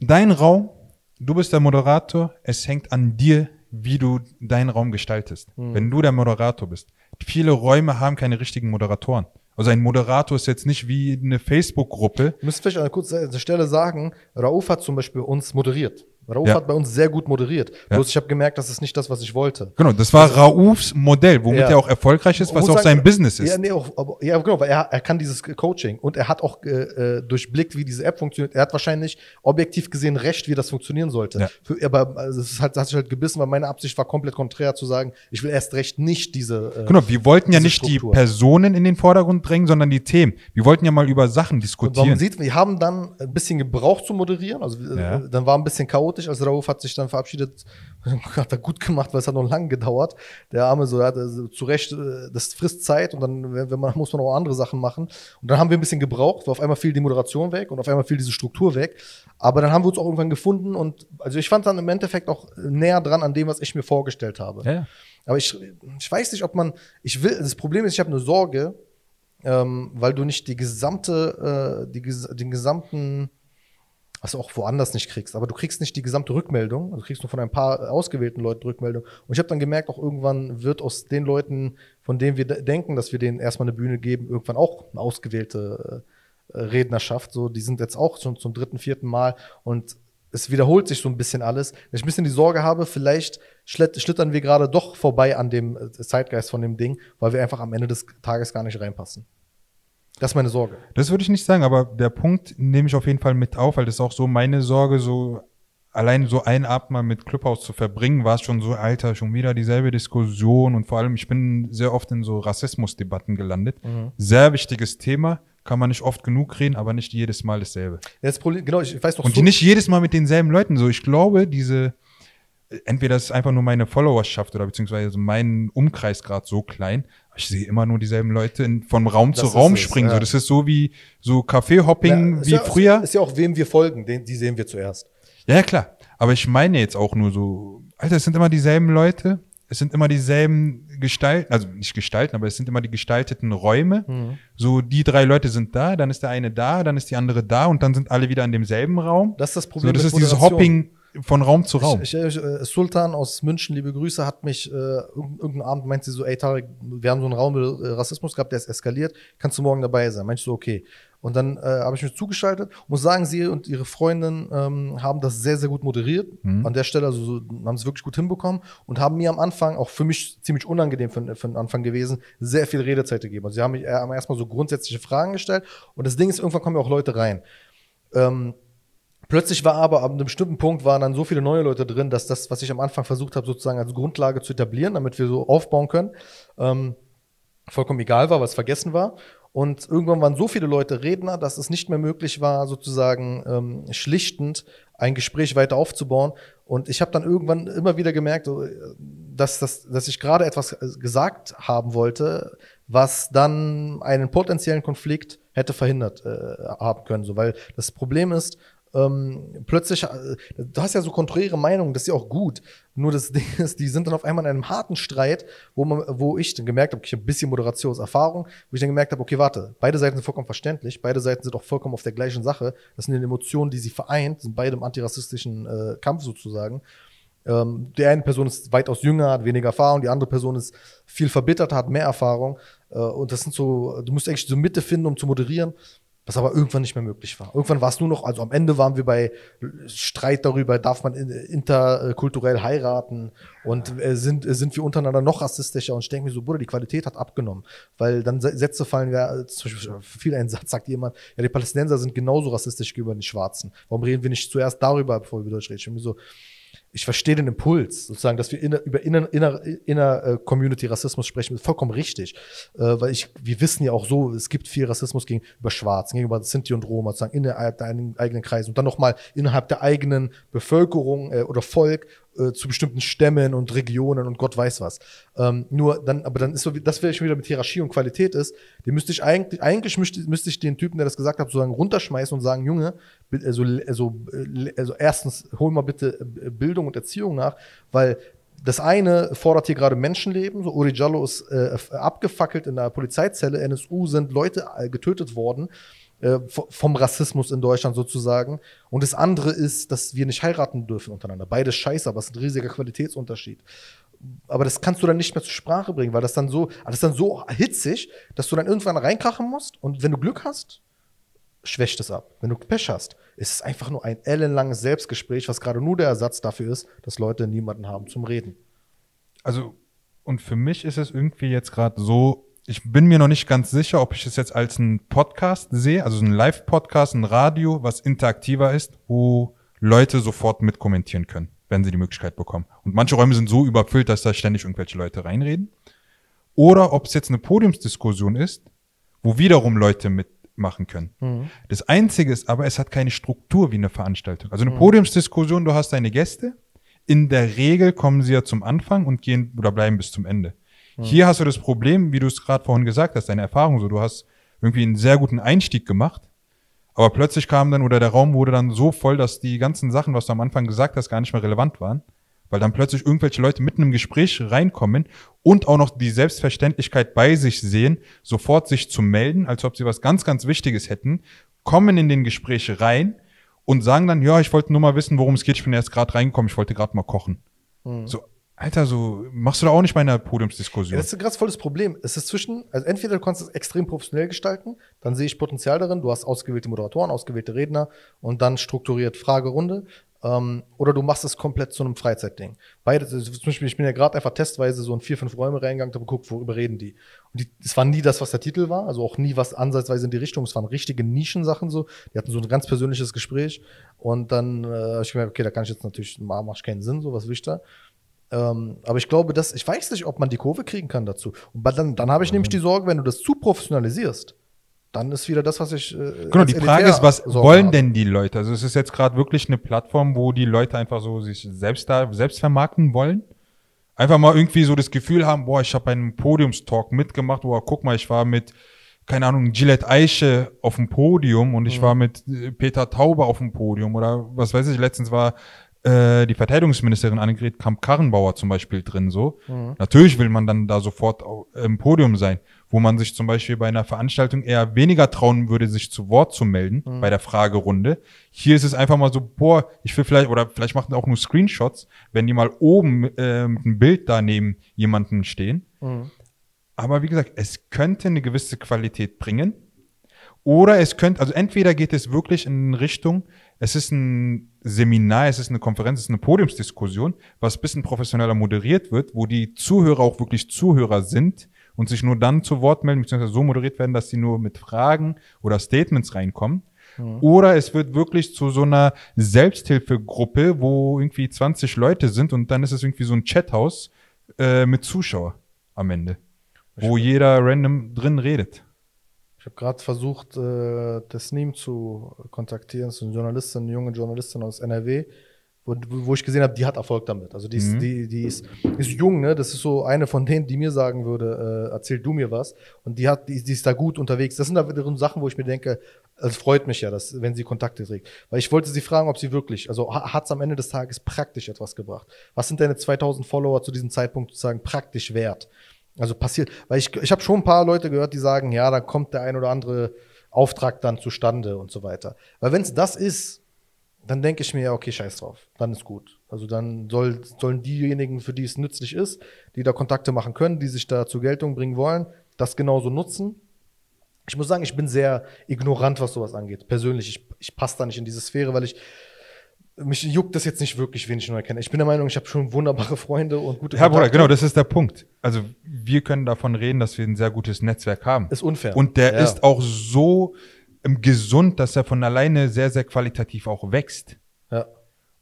dein Raum, du bist der Moderator, es hängt an dir, wie du deinen Raum gestaltest. Hm. Wenn du der Moderator bist. Viele Räume haben keine richtigen Moderatoren. Also ein Moderator ist jetzt nicht wie eine Facebook-Gruppe. Ich muss vielleicht an der Stelle sagen, Rauf hat zum Beispiel uns moderiert. Rauf Ja. hat bei uns sehr gut moderiert. Ja. Bloß ich habe gemerkt, das ist nicht das, was ich wollte. Genau, das war Raufs Modell, womit Ja. er auch erfolgreich ist, was auch sagen, sein Business ist. Ja, nee, auch, aber, ja, genau, weil er, er kann dieses Coaching und er hat auch äh, äh, durchblickt, wie diese App funktioniert. Er hat wahrscheinlich objektiv gesehen recht, wie das funktionieren sollte. Für, aber also, es ist halt, das hat sich halt gebissen, weil meine Absicht war komplett konträr zu sagen, ich will erst recht nicht diese. Äh, Genau, wir wollten ja nicht Struktur. die Personen in den Vordergrund drängen, sondern die Themen. Wir wollten ja mal über Sachen Und man diskutieren. sieht, wir haben dann ein bisschen gebraucht zu moderieren. Also äh, dann war ein bisschen chaotisch. Also Rauf hat sich dann verabschiedet, (laughs) hat er gut gemacht, weil es hat noch lange gedauert. Der Arme so, er hat also zu Recht, äh, das frisst Zeit und dann wenn man, muss man auch andere Sachen machen. Und dann haben wir ein bisschen gebraucht, weil auf einmal fiel die Moderation weg und auf einmal fiel diese Struktur weg. Aber dann haben wir uns auch irgendwann gefunden und also ich fand dann im Endeffekt auch näher dran an dem, was ich mir vorgestellt habe. ja. Aber ich, ich weiß nicht, ob man, ich will, das Problem ist, ich habe eine Sorge, ähm, weil du nicht die gesamte, äh, die, den gesamten was du auch woanders nicht kriegst. Aber du kriegst nicht die gesamte Rückmeldung. Also du kriegst nur von ein paar ausgewählten Leuten Rückmeldung. Und ich habe dann gemerkt, auch irgendwann wird aus den Leuten, von denen wir denken, dass wir denen erstmal eine Bühne geben, irgendwann auch eine ausgewählte äh, Rednerschaft. So, die sind jetzt auch schon zum dritten, vierten Mal und es wiederholt sich so ein bisschen alles. Ich ein bisschen die Sorge habe, vielleicht schlittern wir gerade doch vorbei an dem äh, Zeitgeist von dem Ding, weil wir einfach am Ende des Tages gar nicht reinpassen. Das ist meine Sorge. Das würde ich nicht sagen, aber der Punkt nehme ich auf jeden Fall mit auf, weil das ist auch so meine Sorge, so allein so ein Abend mal mit Clubhouse zu verbringen, war es schon so, Alter, schon wieder dieselbe Diskussion und vor allem, ich bin sehr oft in so Rassismusdebatten gelandet. Mhm. Sehr wichtiges Thema, kann man nicht oft genug reden, aber nicht jedes Mal dasselbe. Das Problem, genau, ich weiß doch Und so nicht jedes Mal mit denselben Leuten. So, ich glaube, diese, entweder ist einfach nur meine Followerschaft oder beziehungsweise mein Umkreis gerade so klein. Ich sehe immer nur dieselben Leute in, von Raum das zu Raum es, springen. Ja. So, das ist so wie so Kaffeehopping ja, wie ja, früher. Ist ja auch, wem wir folgen, den, die sehen wir zuerst. Ja, ja, klar. Aber ich meine jetzt auch nur so, Alter, es sind immer dieselben Leute. Es sind immer dieselben Gestalten, also nicht Gestalten, aber es sind immer die gestalteten Räume. Mhm. So, die drei Leute sind da, dann ist der eine da, dann ist die andere da und dann sind alle wieder in demselben Raum. Das ist das Problem. So, das ist dieses Hopping von Raum zu Raum. Ich, ich, äh, Sultan aus München, liebe Grüße, hat mich äh, irgendeinen Abend meint sie so, ey Tarek, wir haben so einen Raum mit Rassismus gehabt, der ist eskaliert, kannst du morgen dabei sein? Meinte ich so, okay. Und dann äh, habe ich mich zugeschaltet. Muss sagen, sie und ihre Freundin ähm, haben das sehr, sehr gut moderiert. Mhm. An der Stelle, also so, haben es wirklich gut hinbekommen und haben mir am Anfang, auch für mich ziemlich unangenehm für, für den Anfang gewesen, sehr viel Redezeit gegeben. Also sie haben mich äh, erstmal so grundsätzliche Fragen gestellt. Und das Ding ist, irgendwann kommen ja auch Leute rein. Ähm, Plötzlich war aber ab einem bestimmten Punkt waren dann so viele neue Leute drin, dass das, was ich am Anfang versucht habe, sozusagen als Grundlage zu etablieren, damit wir so aufbauen können, ähm, vollkommen egal war, was vergessen war. Und irgendwann waren so viele Leute Redner, dass es nicht mehr möglich war, sozusagen ähm, schlichtend ein Gespräch weiter aufzubauen. Und ich habe dann irgendwann immer wieder gemerkt, dass, dass, dass ich gerade etwas gesagt haben wollte, was dann einen potenziellen Konflikt hätte verhindert äh, haben können. So, weil das Problem ist, ähm, plötzlich, äh, du hast ja so konträre Meinungen, das ist ja auch gut. Nur das (laughs) Ding ist, die sind dann auf einmal in einem harten Streit, wo, man, wo ich dann gemerkt habe, ich habe ein bisschen Moderationserfahrung, wo ich dann gemerkt habe, okay, warte, beide Seiten sind vollkommen verständlich, beide Seiten sind auch vollkommen auf der gleichen Sache. Das sind die Emotionen, die sie vereint, sind beide im antirassistischen äh, Kampf sozusagen. Ähm, die eine Person ist weitaus jünger, hat weniger Erfahrung, die andere Person ist viel verbitterter, hat mehr Erfahrung. Äh, und das sind so, du musst eigentlich so Mitte finden, um zu moderieren was aber irgendwann nicht mehr möglich war. Irgendwann war es nur noch, also am Ende waren wir bei Streit darüber, darf man interkulturell heiraten und äh, sind, sind wir untereinander noch rassistischer und ich denke mir so, Bruder, die Qualität hat abgenommen, weil dann Sätze fallen, ja, zum Beispiel viel ein Satz sagt jemand, ja, die Palästinenser sind genauso rassistisch gegenüber den Schwarzen. Warum reden wir nicht zuerst darüber, bevor wir über Deutsch reden? Ich bin mir so, ich verstehe den Impuls, sozusagen, dass wir inner, über inner, inner, inner äh, Community Rassismus sprechen, ist vollkommen richtig. Äh, weil ich, wir wissen ja auch so, es gibt viel Rassismus gegenüber Schwarzen, gegenüber Sinti und Roma, sozusagen innerhalb der eigenen Kreise und dann nochmal innerhalb der eigenen Bevölkerung äh, oder Volk äh, zu bestimmten Stämmen und Regionen und Gott weiß was. Ähm, nur dann, aber dann ist so, das wäre schon wieder mit Hierarchie und Qualität ist, den müsste ich eigentlich, eigentlich müsste, müsste ich den Typen, der das gesagt hat, sozusagen runterschmeißen und sagen, Junge, also, also, also erstens, hol mal bitte äh, Bildung und Erziehung nach, weil das eine fordert hier gerade Menschenleben. So Uri Jallo ist äh, abgefackelt in der Polizeizelle. NSU sind Leute äh, getötet worden äh, vom Rassismus in Deutschland sozusagen. Und das andere ist, dass wir nicht heiraten dürfen untereinander. Beides scheiße, aber es ist ein riesiger Qualitätsunterschied. Aber das kannst du dann nicht mehr zur Sprache bringen, weil das dann so, das ist dann so hitzig, dass du dann irgendwann reinkrachen musst. Und wenn du Glück hast, schwächt es ab. Wenn du Pech hast, ist es einfach nur ein ellenlanges Selbstgespräch, was gerade nur der Ersatz dafür ist, dass Leute niemanden haben zum Reden. Also, und für mich ist es irgendwie jetzt gerade so, ich bin mir noch nicht ganz sicher, ob ich es jetzt als einen Podcast sehe, also ein Live-Podcast, ein Radio, was interaktiver ist, wo Leute sofort mitkommentieren können, wenn sie die Möglichkeit bekommen. Und manche Räume sind so überfüllt, dass da ständig irgendwelche Leute reinreden. Oder ob es jetzt eine Podiumsdiskussion ist, wo wiederum Leute mitmachen können. Mhm. Das Einzige ist aber, es hat keine Struktur wie eine Veranstaltung. Also eine mhm. Podiumsdiskussion, du hast deine Gäste. In der Regel kommen sie ja zum Anfang und gehen oder bleiben bis zum Ende. Hier hast du das Problem, wie du es gerade vorhin gesagt hast, deine Erfahrung so, du hast irgendwie einen sehr guten Einstieg gemacht, aber plötzlich kam dann oder der Raum wurde dann so voll, dass die ganzen Sachen, was du am Anfang gesagt hast, gar nicht mehr relevant waren, weil dann plötzlich irgendwelche Leute mitten im Gespräch reinkommen und auch noch die Selbstverständlichkeit bei sich sehen, sofort sich zu melden, als ob sie was ganz, ganz Wichtiges hätten, kommen in den Gespräche rein und sagen dann, ja, ich wollte nur mal wissen, worum es geht, ich bin erst gerade reingekommen, ich wollte gerade mal kochen. So, Alter, so machst du da auch nicht bei einer Podiumsdiskussion. Ja, das ist ein ganz volles Problem. Es ist zwischen, also entweder du kannst es extrem professionell gestalten, dann sehe ich Potenzial darin, du hast ausgewählte Moderatoren, ausgewählte Redner und dann strukturiert Fragerunde. Ähm, oder du machst es komplett zu einem Freizeitding. Beides, also zum Beispiel, ich bin ja gerade einfach testweise so in vier, fünf Räume reingegangen, habe geguckt, worüber reden die. Und die, es war nie das, was der Titel war, also auch nie was ansatzweise in die Richtung. Es waren richtige Nischensachen so. Die hatten so ein ganz persönliches Gespräch. Und dann äh, ich gemerkt, okay, da kann ich jetzt natürlich, macht keinen Sinn, so was will ich da. Ähm, aber ich glaube, dass ich weiß nicht, ob man die Kurve kriegen kann dazu. Und dann, dann habe ich nämlich die Sorge, wenn du das zu professionalisierst, dann ist wieder das, was ich. Äh, Genau, die Frage ist, was Sorge wollen habe. denn die Leute? Also es ist jetzt gerade wirklich eine Plattform, wo die Leute einfach so sich selbst da selbst vermarkten wollen. Einfach mal irgendwie so das Gefühl haben, boah, ich habe bei einem Podiumstalk mitgemacht, boah, guck mal, ich war mit, keine Ahnung, Gillette Eiche auf dem Podium und ich war mit äh, Peter Tauber auf dem Podium oder was weiß ich, letztens war äh, die Verteidigungsministerin Annegret Kramp-Karrenbauer zum Beispiel drin so. Natürlich will man dann da sofort im Podium sein, wo man sich zum Beispiel bei einer Veranstaltung eher weniger trauen würde, sich zu Wort zu melden bei der Fragerunde. Hier ist es einfach mal so, boah, ich will vielleicht, oder vielleicht machen auch nur Screenshots, wenn die mal oben äh, mit einem Bild da neben jemanden stehen. Aber wie gesagt, es könnte eine gewisse Qualität bringen. Oder es könnte, also entweder geht es wirklich in Richtung, es ist ein Seminar, es ist eine Konferenz, es ist eine Podiumsdiskussion, was ein bisschen professioneller moderiert wird, wo die Zuhörer auch wirklich Zuhörer sind und sich nur dann zu Wort melden, beziehungsweise so moderiert werden, dass sie nur mit Fragen oder Statements reinkommen. Oder es wird wirklich zu so einer Selbsthilfegruppe, wo irgendwie 20 Leute sind und dann ist es irgendwie so ein Chathaus äh, mit Zuschauer am Ende, wo jeder random drin redet. Ich habe gerade versucht, äh, Tasnim zu kontaktieren, so eine Journalistin, eine junge Journalistin aus NRW, wo, wo ich gesehen habe, die hat Erfolg damit. Also die ist, Mhm. die, die ist, ist jung, ne? Das ist so eine von denen, die mir sagen würde, äh, erzähl du mir was. Und die hat, die, die ist da gut unterwegs. Das sind da wiederum Sachen, wo ich mir denke, es freut mich ja, dass, wenn sie Kontakte trägt. Weil ich wollte sie fragen, ob sie wirklich, also hat es am Ende des Tages praktisch etwas gebracht? Was sind deine 2000 Follower zu diesem Zeitpunkt sozusagen praktisch wert? Also passiert, weil ich, ich habe schon ein paar Leute gehört, die sagen, ja, da kommt der ein oder andere Auftrag dann zustande und so weiter. Weil wenn es das ist, dann denke ich mir, okay, scheiß drauf, dann ist gut. Also dann soll, sollen diejenigen, für die es nützlich ist, die da Kontakte machen können, die sich da zur Geltung bringen wollen, das genauso nutzen. Ich muss sagen, ich bin sehr ignorant, was sowas angeht. Persönlich, ich, ich passe da nicht in diese Sphäre, weil ich mich juckt das jetzt nicht wirklich, wen ich neu kenne. Ich bin der Meinung, ich habe schon wunderbare Freunde und gute Ja, Bruder, genau, das ist der Punkt. Also wir können davon reden, dass wir ein sehr gutes Netzwerk haben. Ist unfair. Und der Ja. ist auch so ähm, gesund, dass er von alleine sehr, sehr qualitativ auch wächst. Ja.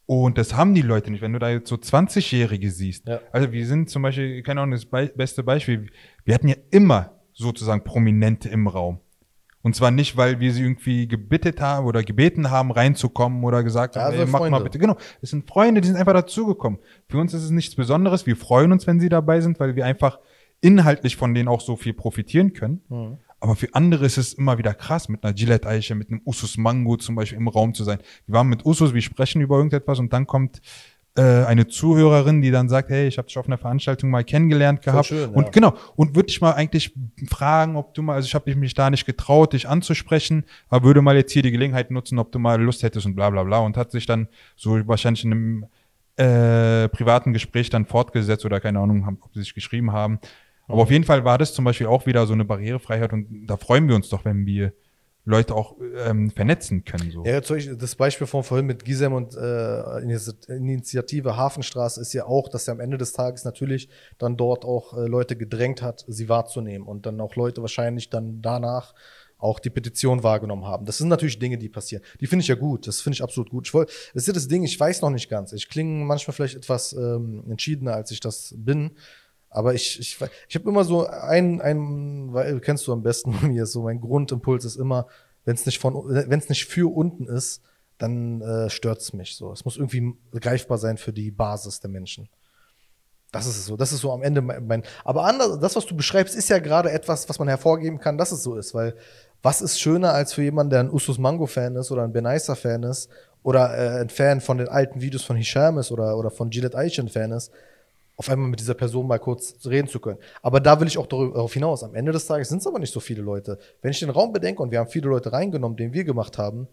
Und das haben die Leute nicht. Wenn du da jetzt so 20-Jährige siehst. Ja. Also wir sind zum Beispiel, keine Ahnung, das Be beste Beispiel. Wir hatten ja immer sozusagen Prominente im Raum. Und zwar nicht, weil wir sie irgendwie gebittet haben oder gebeten haben, reinzukommen oder gesagt Ja, haben, also ey, mach mal Freunde. bitte. Genau. Es sind Freunde, die sind einfach dazugekommen. Für uns ist es nichts Besonderes. Wir freuen uns, wenn sie dabei sind, weil wir einfach inhaltlich von denen auch so viel profitieren können. Mhm. Aber für andere ist es immer wieder krass, mit einer Gillette-Eiche, mit einem Usus Mango zum Beispiel im Raum zu sein. Wir waren mit Usus, wir sprechen über irgendetwas und dann kommt eine Zuhörerin, die dann sagt, hey, ich habe dich auf einer Veranstaltung mal kennengelernt gehabt. schön, und ja. genau, und würde ich mal eigentlich fragen, ob du mal, also ich habe mich da nicht getraut, dich anzusprechen, aber würde mal jetzt hier die Gelegenheit nutzen, ob du mal Lust hättest und bla bla bla. Und hat sich dann so wahrscheinlich in einem äh, privaten Gespräch dann fortgesetzt oder keine Ahnung, haben, ob sie sich geschrieben haben. Aber auf jeden Fall war das zum Beispiel auch wieder so eine Barrierefreiheit und da freuen wir uns doch, wenn wir Leute auch ähm, vernetzen können. So. Ja, das Beispiel von vorhin mit Gisem und äh, Initi- Initiative Hafenstraße ist ja auch, dass er am Ende des Tages natürlich dann dort auch äh, Leute gedrängt hat, sie wahrzunehmen und dann auch Leute wahrscheinlich dann danach auch die Petition wahrgenommen haben. Das sind natürlich Dinge, die passieren. Die finde ich ja gut. Das finde ich absolut gut. Ich wollt, das ist ja das Ding, ich weiß noch nicht ganz. Ich klinge manchmal vielleicht etwas ähm, entschiedener, als ich das bin. Aber ich, ich, ich habe immer so ein, ein, weil kennst du am besten (laughs) von mir, so mein Grundimpuls ist immer, wenn es nicht von, wenn es nicht für unten ist, dann äh, stört es mich so. Es muss irgendwie greifbar sein für die Basis der Menschen. Das ist es so. Das ist so am Ende mein. mein aber anders, das, was du beschreibst, ist ja gerade etwas, was man hervorgeben kann, dass es so ist. Weil was ist schöner als für jemanden, der ein Usus Mango-Fan ist oder ein Benaisa-Fan ist oder äh, ein Fan von den alten Videos von Hisham ist oder, oder von Gillette Eichen-Fan ist, auf einmal mit dieser Person mal kurz reden zu können. Aber da will ich auch darauf hinaus. Am Ende des Tages sind es aber nicht so viele Leute. Wenn ich den Raum bedenke und wir haben viele Leute reingenommen, den wir gemacht haben,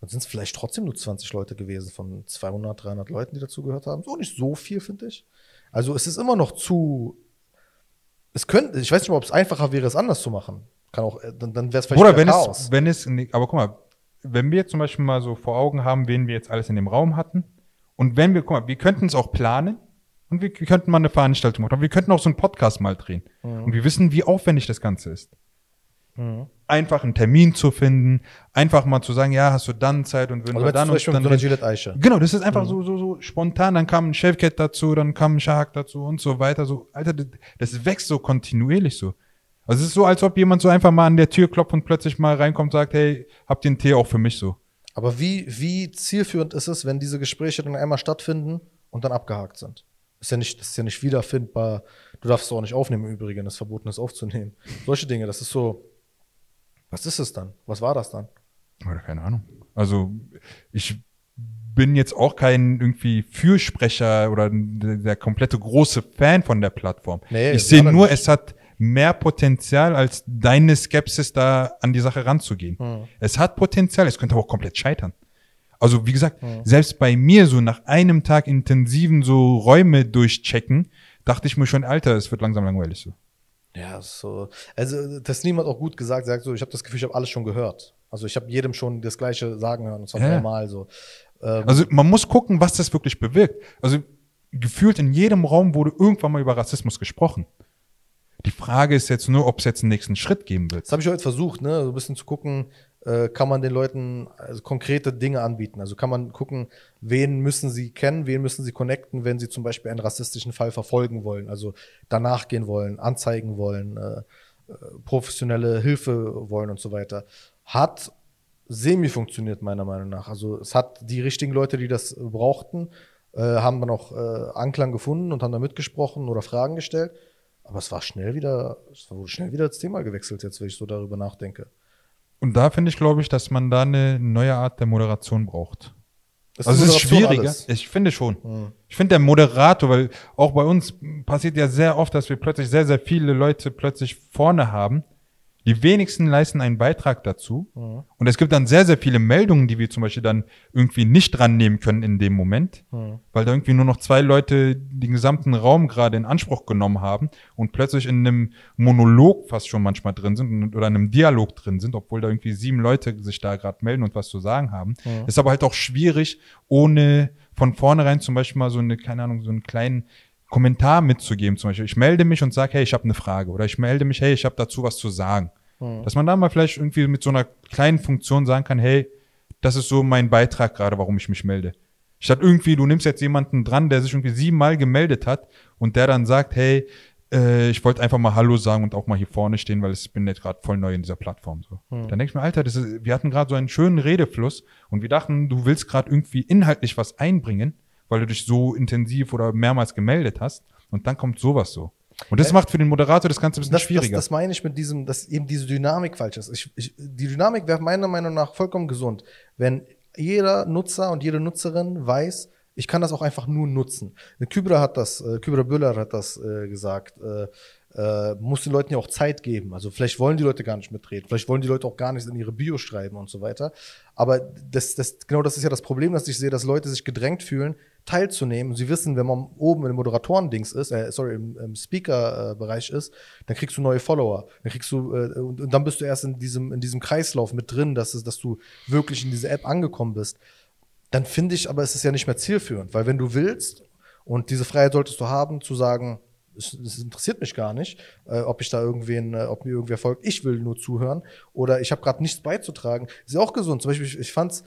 dann sind es vielleicht trotzdem nur 20 Leute gewesen von 200, 300 Leuten, die dazugehört haben. So nicht so viel, finde ich. Also es ist immer noch zu. Es könnte, ich weiß nicht mal, ob es einfacher wäre, es anders zu machen. Kann auch, äh, dann, dann wäre es vielleicht Oder wenn Chaos. es, wenn es, aber guck mal, wenn wir zum Beispiel mal so vor Augen haben, wen wir jetzt alles in dem Raum hatten, und wenn wir, guck mal, wir könnten es auch planen und wir, wir könnten mal eine Veranstaltung machen, aber wir könnten auch so einen Podcast mal drehen. Und wir wissen, wie aufwendig das Ganze ist. Mhm. Einfach einen Termin zu finden, einfach mal zu sagen, ja, hast du dann Zeit und wenn Also wir dann und dann so Eiche. Genau, das ist einfach so, so, so spontan. Dann kam ein Chefcat dazu, dann kam ein Shahak dazu und so weiter. So, Alter, das, wächst so kontinuierlich so. Also es ist so, als ob jemand so einfach mal an der Tür klopft und plötzlich mal reinkommt und sagt, hey, habt ihr einen Tee auch für mich so? Aber wie, wie zielführend ist es, wenn diese Gespräche dann einmal stattfinden und dann abgehakt sind? Ist ja nicht, das ist ja nicht wiederfindbar. Du darfst es auch nicht aufnehmen im Übrigen, es ist verboten, es aufzunehmen. Solche Dinge, das ist so. Was ist es dann? Was war das dann? Oder keine Ahnung. Also ich bin jetzt auch kein irgendwie Fürsprecher oder der, komplette große Fan von der Plattform. Nee, ich sehe nur, nicht. es hat mehr Potenzial, als deine Skepsis da an die Sache ranzugehen. Hm. Es hat Potenzial, es könnte aber auch komplett scheitern. Also wie gesagt, selbst bei mir so nach einem Tag intensiven so Räume durchchecken, dachte ich mir schon, Alter, es wird langsam langweilig so. Ja, so. Also, Tasnim hat auch gut gesagt, sagt so, ich habe das Gefühl, ich habe alles schon gehört. Also, ich habe jedem schon das Gleiche sagen hören, und zwar Ja. dreimal so. Ähm, Also man muss gucken, was das wirklich bewirkt. Also gefühlt in jedem Raum wurde irgendwann mal über Rassismus gesprochen. Die Frage ist jetzt nur, ob es jetzt einen nächsten Schritt geben wird. Das habe ich heute versucht, ne, so ein bisschen zu gucken, äh, kann man den Leuten also konkrete Dinge anbieten. Also kann man gucken, wen müssen sie kennen, wen müssen sie connecten, wenn sie zum Beispiel einen rassistischen Fall verfolgen wollen, also danach gehen wollen, anzeigen wollen, äh, äh, professionelle Hilfe wollen und so weiter. Hat semi funktioniert, meiner Meinung nach. Also es hat die richtigen Leute, die das brauchten, äh, haben dann auch äh, Anklang gefunden und haben da mitgesprochen oder Fragen gestellt. Aber es war schnell wieder, es wurde schnell wieder das Thema gewechselt, jetzt, wenn ich so darüber nachdenke. Und da finde ich, glaube ich, dass man da eine neue Art der Moderation braucht. Ist Also es ist schwieriger. alles? Ich finde schon. Hm. Ich finde der Moderator, weil auch bei uns passiert ja sehr oft, dass wir plötzlich sehr, sehr viele Leute plötzlich vorne haben. Die wenigsten leisten einen Beitrag dazu. Mhm. Und es gibt dann sehr, sehr viele Meldungen, die wir zum Beispiel dann irgendwie nicht dran nehmen können in dem Moment, Mhm. weil da irgendwie nur noch zwei Leute den gesamten Raum gerade in Anspruch genommen haben und plötzlich in einem Monolog fast schon manchmal drin sind oder in einem Dialog drin sind, obwohl da irgendwie sieben Leute sich da gerade melden und was zu sagen haben. Mhm. Ist aber halt auch schwierig, ohne von vornherein zum Beispiel mal so eine, keine Ahnung, so einen kleinen Kommentar mitzugeben. Zum Beispiel, ich melde mich und sage, hey, ich habe eine Frage. Oder ich melde mich, hey, ich habe dazu was zu sagen. Mhm. Dass man da mal vielleicht irgendwie mit so einer kleinen Funktion sagen kann, hey, das ist so mein Beitrag gerade, warum ich mich melde. Statt irgendwie, du nimmst jetzt jemanden dran, der sich irgendwie siebenmal gemeldet hat und der dann sagt, hey, äh, ich wollte einfach mal Hallo sagen und auch mal hier vorne stehen, weil ich bin jetzt gerade voll neu in dieser Plattform. So. Dann denke ich mir, Alter, ist, wir hatten gerade so einen schönen Redefluss und wir dachten, du willst gerade irgendwie inhaltlich was einbringen, weil du dich so intensiv oder mehrmals gemeldet hast und dann kommt sowas so. Und das Äh, macht für den Moderator das Ganze ein bisschen Das, das, schwieriger. das meine ich mit diesem, dass eben diese Dynamik falsch ist. Ich, ich, die Dynamik wäre meiner Meinung nach vollkommen gesund, wenn jeder Nutzer und jede Nutzerin weiß, ich kann das auch einfach nur nutzen. Kübra hat das, äh, Kübra Büller hat das äh, gesagt, äh, äh, muss den Leuten ja auch Zeit geben. Also vielleicht wollen die Leute gar nicht mitreden, vielleicht wollen die Leute auch gar nicht in ihre Bio schreiben und so weiter. Aber das, das, genau das ist ja das Problem, dass ich sehe, dass Leute sich gedrängt fühlen, teilzunehmen. Sie wissen, wenn man oben im Moderatoren-Dings ist, äh, sorry, im, im Speaker-Bereich ist, dann kriegst du neue Follower. Dann kriegst du, äh, und, und dann bist du erst in diesem, in diesem Kreislauf mit drin, dass, es, dass du wirklich in diese App angekommen bist. Dann finde ich, aber es ist ja nicht mehr zielführend, weil wenn du willst, und diese Freiheit solltest du haben, zu sagen, es, es interessiert mich gar nicht, äh, ob ich da irgendwen, äh, ob mir irgendwer folgt. Ich will nur zuhören oder ich habe gerade nichts beizutragen. Ist ja auch gesund. Zum Beispiel, ich, ich fand's,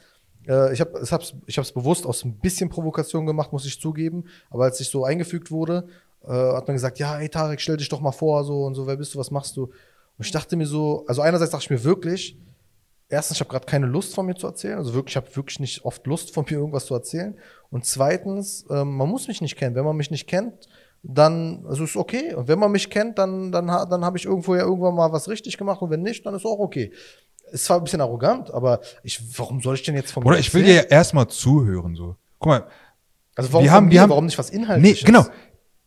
äh, ich habe es hab's, ich hab's bewusst aus ein bisschen Provokation gemacht, muss ich zugeben. Aber als ich so eingefügt wurde, äh, hat man gesagt, ja, ey Tarek, stell dich doch mal vor, so und so, wer bist du, was machst du? Und ich dachte mir so, also einerseits dachte ich mir wirklich, erstens, ich habe gerade keine Lust von mir zu erzählen. Also wirklich, ich habe wirklich nicht oft Lust von (laughs) mir irgendwas zu erzählen. Und zweitens, ähm, man muss mich nicht kennen. Wenn man mich nicht kennt, dann, also ist okay. Und wenn man mich kennt, dann, dann, dann habe ich irgendwo ja irgendwann mal was richtig gemacht. Und wenn nicht, dann ist auch okay. Ist zwar ein bisschen arrogant, aber ich, warum soll ich denn jetzt von Oder mir ich will dir erzählen? ja erstmal zuhören, so. Guck mal, Also warum, wir haben- mir, wir haben- warum nicht was nee, Inhaltliches? genau.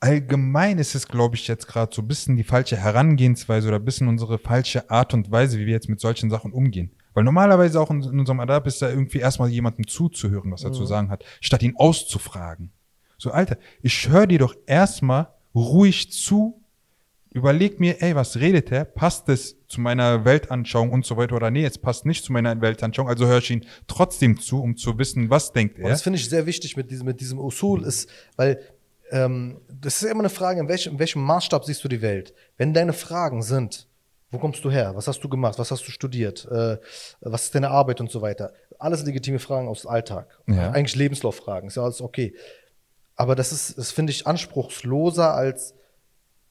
Allgemein ist es, glaube ich, jetzt gerade so ein bisschen die falsche Herangehensweise oder ein bisschen unsere falsche Art und Weise, wie wir jetzt mit solchen Sachen umgehen. Weil normalerweise auch in, in unserem Adab ist da irgendwie erstmal jemandem zuzuhören, was er zu sagen hat, statt ihn auszufragen. So, Alter, ich höre dir doch erstmal ruhig zu, überleg mir, ey, was redet er? Passt es zu meiner Weltanschauung und so weiter oder nee, es passt nicht zu meiner Weltanschauung, also höre ich ihn trotzdem zu, um zu wissen, was denkt Und er. das finde ich sehr wichtig mit diesem, mit diesem Usul, ist, weil ähm, das ist immer eine Frage, in welchem, in welchem Maßstab siehst du die Welt? Wenn deine Fragen sind, wo kommst du her? Was hast du gemacht? Was hast du studiert? Äh, was ist deine Arbeit und so weiter? Alles legitime Fragen aus dem Alltag. Ja. Eigentlich Lebenslauffragen, ist ja alles okay. Aber das ist, das finde ich anspruchsloser als,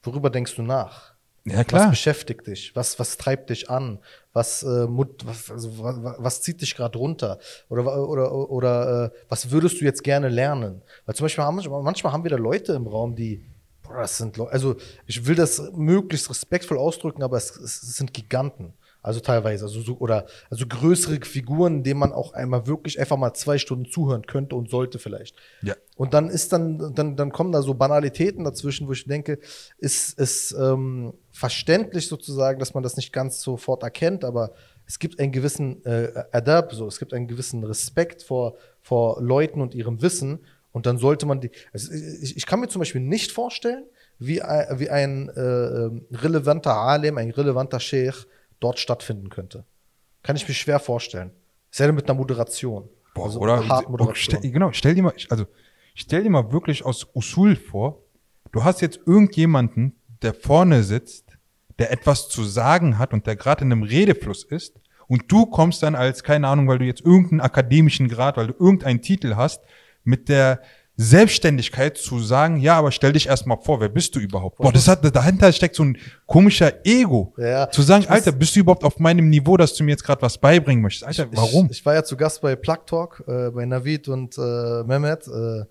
worüber denkst du nach? Ja, Was klar. beschäftigt dich? Was, was treibt dich an? Was, äh, was, also, was, was zieht dich gerade runter? Oder, oder, oder äh, was würdest du jetzt gerne lernen? Weil zum Beispiel haben, wir- manchmal haben wir da Leute im Raum, die, boah, das sind Leute, also ich will das möglichst respektvoll ausdrücken, aber es, es sind Giganten. Also teilweise, also so, oder also größere Figuren, denen man auch einmal wirklich einfach mal zwei Stunden zuhören könnte und sollte vielleicht. Ja. Und dann ist dann, dann, dann kommen da so Banalitäten dazwischen, wo ich denke, ist es ähm, verständlich sozusagen, dass man das nicht ganz sofort erkennt, aber es gibt einen gewissen äh, Adab, so, es gibt einen gewissen Respekt vor, vor Leuten und ihrem Wissen. Und dann sollte man die. Also ich, ich kann mir zum Beispiel nicht vorstellen, wie, ein- wie ein äh, ähm, relevanter Alim, ein relevanter Sheikh dort stattfinden könnte. Kann ich mir schwer vorstellen. Sei denn mit einer Moderation. Boah, also oder oh, Moderation. stell, genau, stell dir mal, also stell dir mal wirklich aus Usul vor, du hast jetzt irgendjemanden, der vorne sitzt, der etwas zu sagen hat und der gerade in einem Redefluss ist und du kommst dann als, keine Ahnung, weil du jetzt irgendeinen akademischen Grad, weil du irgendeinen Titel hast, mit der Selbstständigkeit zu sagen, ja, aber stell dich erst mal vor, wer bist du überhaupt? Boah, das hat, dahinter steckt so ein komischer Ego. Ja, zu sagen, Alter, bist du überhaupt auf meinem Niveau, dass du mir jetzt gerade was beibringen möchtest? Alter, warum? Ich, ich war ja zu Gast bei Plug Talk, äh, bei Navid und äh, Mehmet. Äh,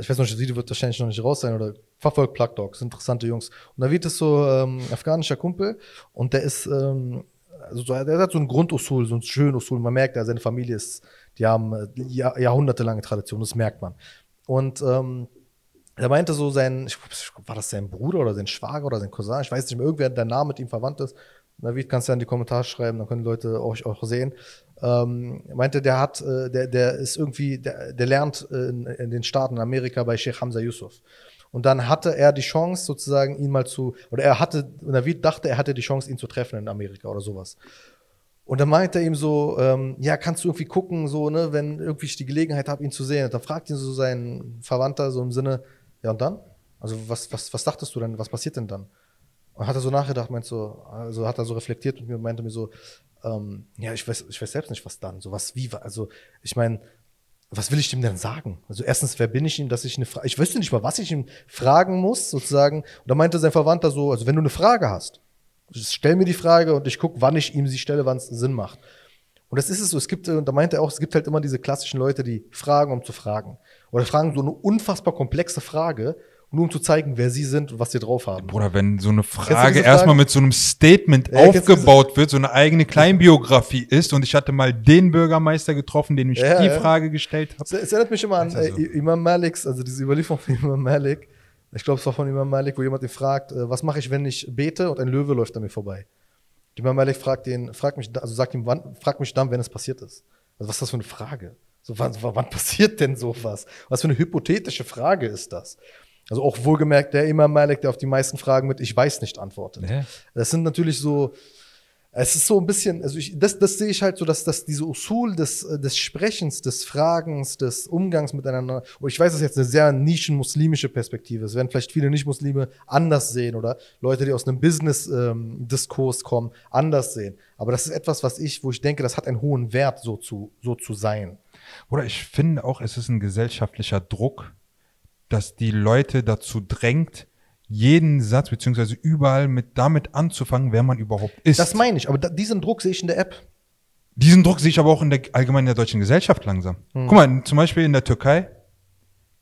ich weiß noch nicht, das Video wird wahrscheinlich noch nicht raus sein oder verfolgt Plug Talk, sind interessante Jungs. Und Navid ist so ähm, afghanischer Kumpel und der ist, ähm, also so, der hat so ein Grundusul, so ein schönes Usul. Man merkt ja, seine Familie ist, die haben äh, Jahr, jahrhundertelange Tradition, das merkt man. Und ähm, er meinte so sein, ich, war das sein Bruder oder sein Schwager oder sein Cousin, ich weiß nicht mehr, irgendwer, der Name mit ihm verwandt ist. Navid kannst du ja in die Kommentare schreiben, dann können die Leute euch auch sehen. Ähm, meinte, der hat, äh, der, der ist irgendwie, der, der lernt äh, in, in den Staaten in Amerika bei Sheikh Hamza Yusuf. Und dann hatte er die Chance, sozusagen ihn mal zu, oder er hatte, Navid dachte, er hatte die Chance, ihn zu treffen in Amerika oder sowas. Und dann meinte er ihm so, ähm, ja, kannst du irgendwie gucken, so, ne, wenn irgendwie ich die Gelegenheit habe, ihn zu sehen. Und dann fragt ihn so sein Verwandter so im Sinne, ja und dann? Also was, was, was dachtest du denn, was passiert denn dann? Und hat er so nachgedacht, meint so, also hat er so reflektiert und meinte mir so, ähm, ja, ich weiß, ich weiß selbst nicht, was dann, so was wie, also ich meine, was will ich dem denn sagen? Also erstens, wer bin ich ihm, dass ich eine Frage, ich wüsste nicht mal, was ich ihm fragen muss, sozusagen. Und da meinte sein Verwandter so, also wenn du eine Frage hast, stell mir die Frage und ich gucke, wann ich ihm sie stelle, wann es Sinn macht. Und das ist es so. Es gibt, äh, und da meinte er auch, es gibt halt immer diese klassischen Leute, die fragen, um zu fragen. Oder fragen so eine unfassbar komplexe Frage, nur um zu zeigen, wer sie sind und was sie drauf haben. Bruder, wenn so eine Frage erstmal mit so einem Statement Ja, aufgebaut wird, so eine eigene Kleinbiografie ist und ich hatte mal den Bürgermeister getroffen, den ich Ja, die ja. Frage gestellt habe. Es, erinnert mich immer an Ist ja so. äh, Imam Maliks, also diese Überlieferung von Imam Malik. Ich glaube, es war von Imam Malik, wo jemand ihn fragt, äh, was mache ich, wenn ich bete und ein Löwe läuft an mir vorbei? Und Imam Malik fragt ihn, fragt mich, also sagt ihm, wann, fragt mich dann, wenn es passiert ist. Also was ist das für eine Frage? So, wann, wann passiert denn sowas? Was für eine hypothetische Frage ist das? Also auch wohlgemerkt der Imam Malik, der auf die meisten Fragen mit Ich weiß nicht antwortet. Ja. Das sind natürlich so, es ist so ein bisschen, also ich, das, das sehe ich halt so, dass, dass diese Usul des, äh, des Sprechens, des Fragens, des Umgangs miteinander, und ich weiß, das ist jetzt eine sehr nischen-muslimische Perspektive, es werden vielleicht viele Nicht-Muslime anders sehen oder Leute, die aus einem Business-Diskurs kommen, anders sehen. Aber das ist etwas, was ich, wo ich denke, das hat einen hohen Wert, so zu, so zu sein. Oder ich finde auch, es ist ein gesellschaftlicher Druck, dass die Leute dazu drängt, jeden Satz beziehungsweise überall mit damit anzufangen, wer man überhaupt ist. Das meine ich, aber da, diesen Druck sehe ich in der App. Diesen Druck sehe ich aber auch in der allgemein in der deutschen Gesellschaft langsam. Hm. Guck mal, zum Beispiel in der Türkei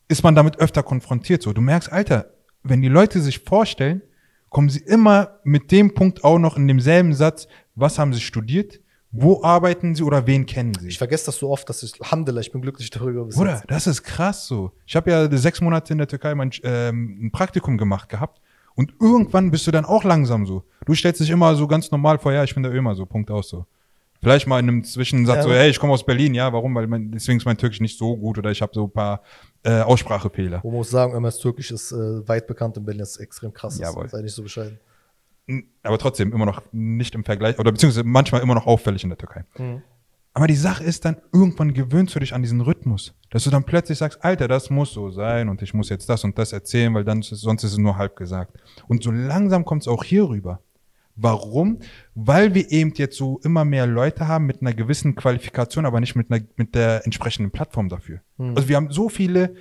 ist man damit öfter konfrontiert. So, du merkst, Alter, wenn die Leute sich vorstellen, kommen sie immer mit dem Punkt auch noch in demselben Satz, was haben sie studiert, wo arbeiten sie oder wen kennen sie? Ich vergesse das so oft, dass ich, Alhamdulillah, ich bin glücklich darüber. bis Bruder, das ist krass so. Ich habe ja sechs Monate in der Türkei mein, ähm, ein Praktikum gemacht gehabt und irgendwann bist du dann auch langsam so. Du stellst dich immer so ganz normal vor, ja, ich bin der Ömer, so, Punkt aus so. Vielleicht mal in einem Zwischensatz Ja. so, hey, ich komme aus Berlin, ja, warum? Weil mein, deswegen ist mein Türkisch nicht so gut oder ich habe so ein paar äh, Aussprachefehler. Wo man muss sagen, MS Türkisch ist äh, weit bekannt in Berlin, das ist extrem krass. Jawohl. Sei nicht so bescheiden. Aber trotzdem immer noch nicht im Vergleich, oder beziehungsweise manchmal immer noch auffällig in der Türkei. Aber die Sache ist dann, irgendwann gewöhnst du dich an diesen Rhythmus. Dass du dann plötzlich sagst, Alter, das muss so sein und ich muss jetzt das und das erzählen, weil dann sonst ist es nur halb gesagt. Und so langsam kommt es auch hier rüber. Warum? Weil wir eben jetzt so immer mehr Leute haben mit einer gewissen Qualifikation, aber nicht mit, einer, mit der entsprechenden Plattform dafür. Also wir haben so viele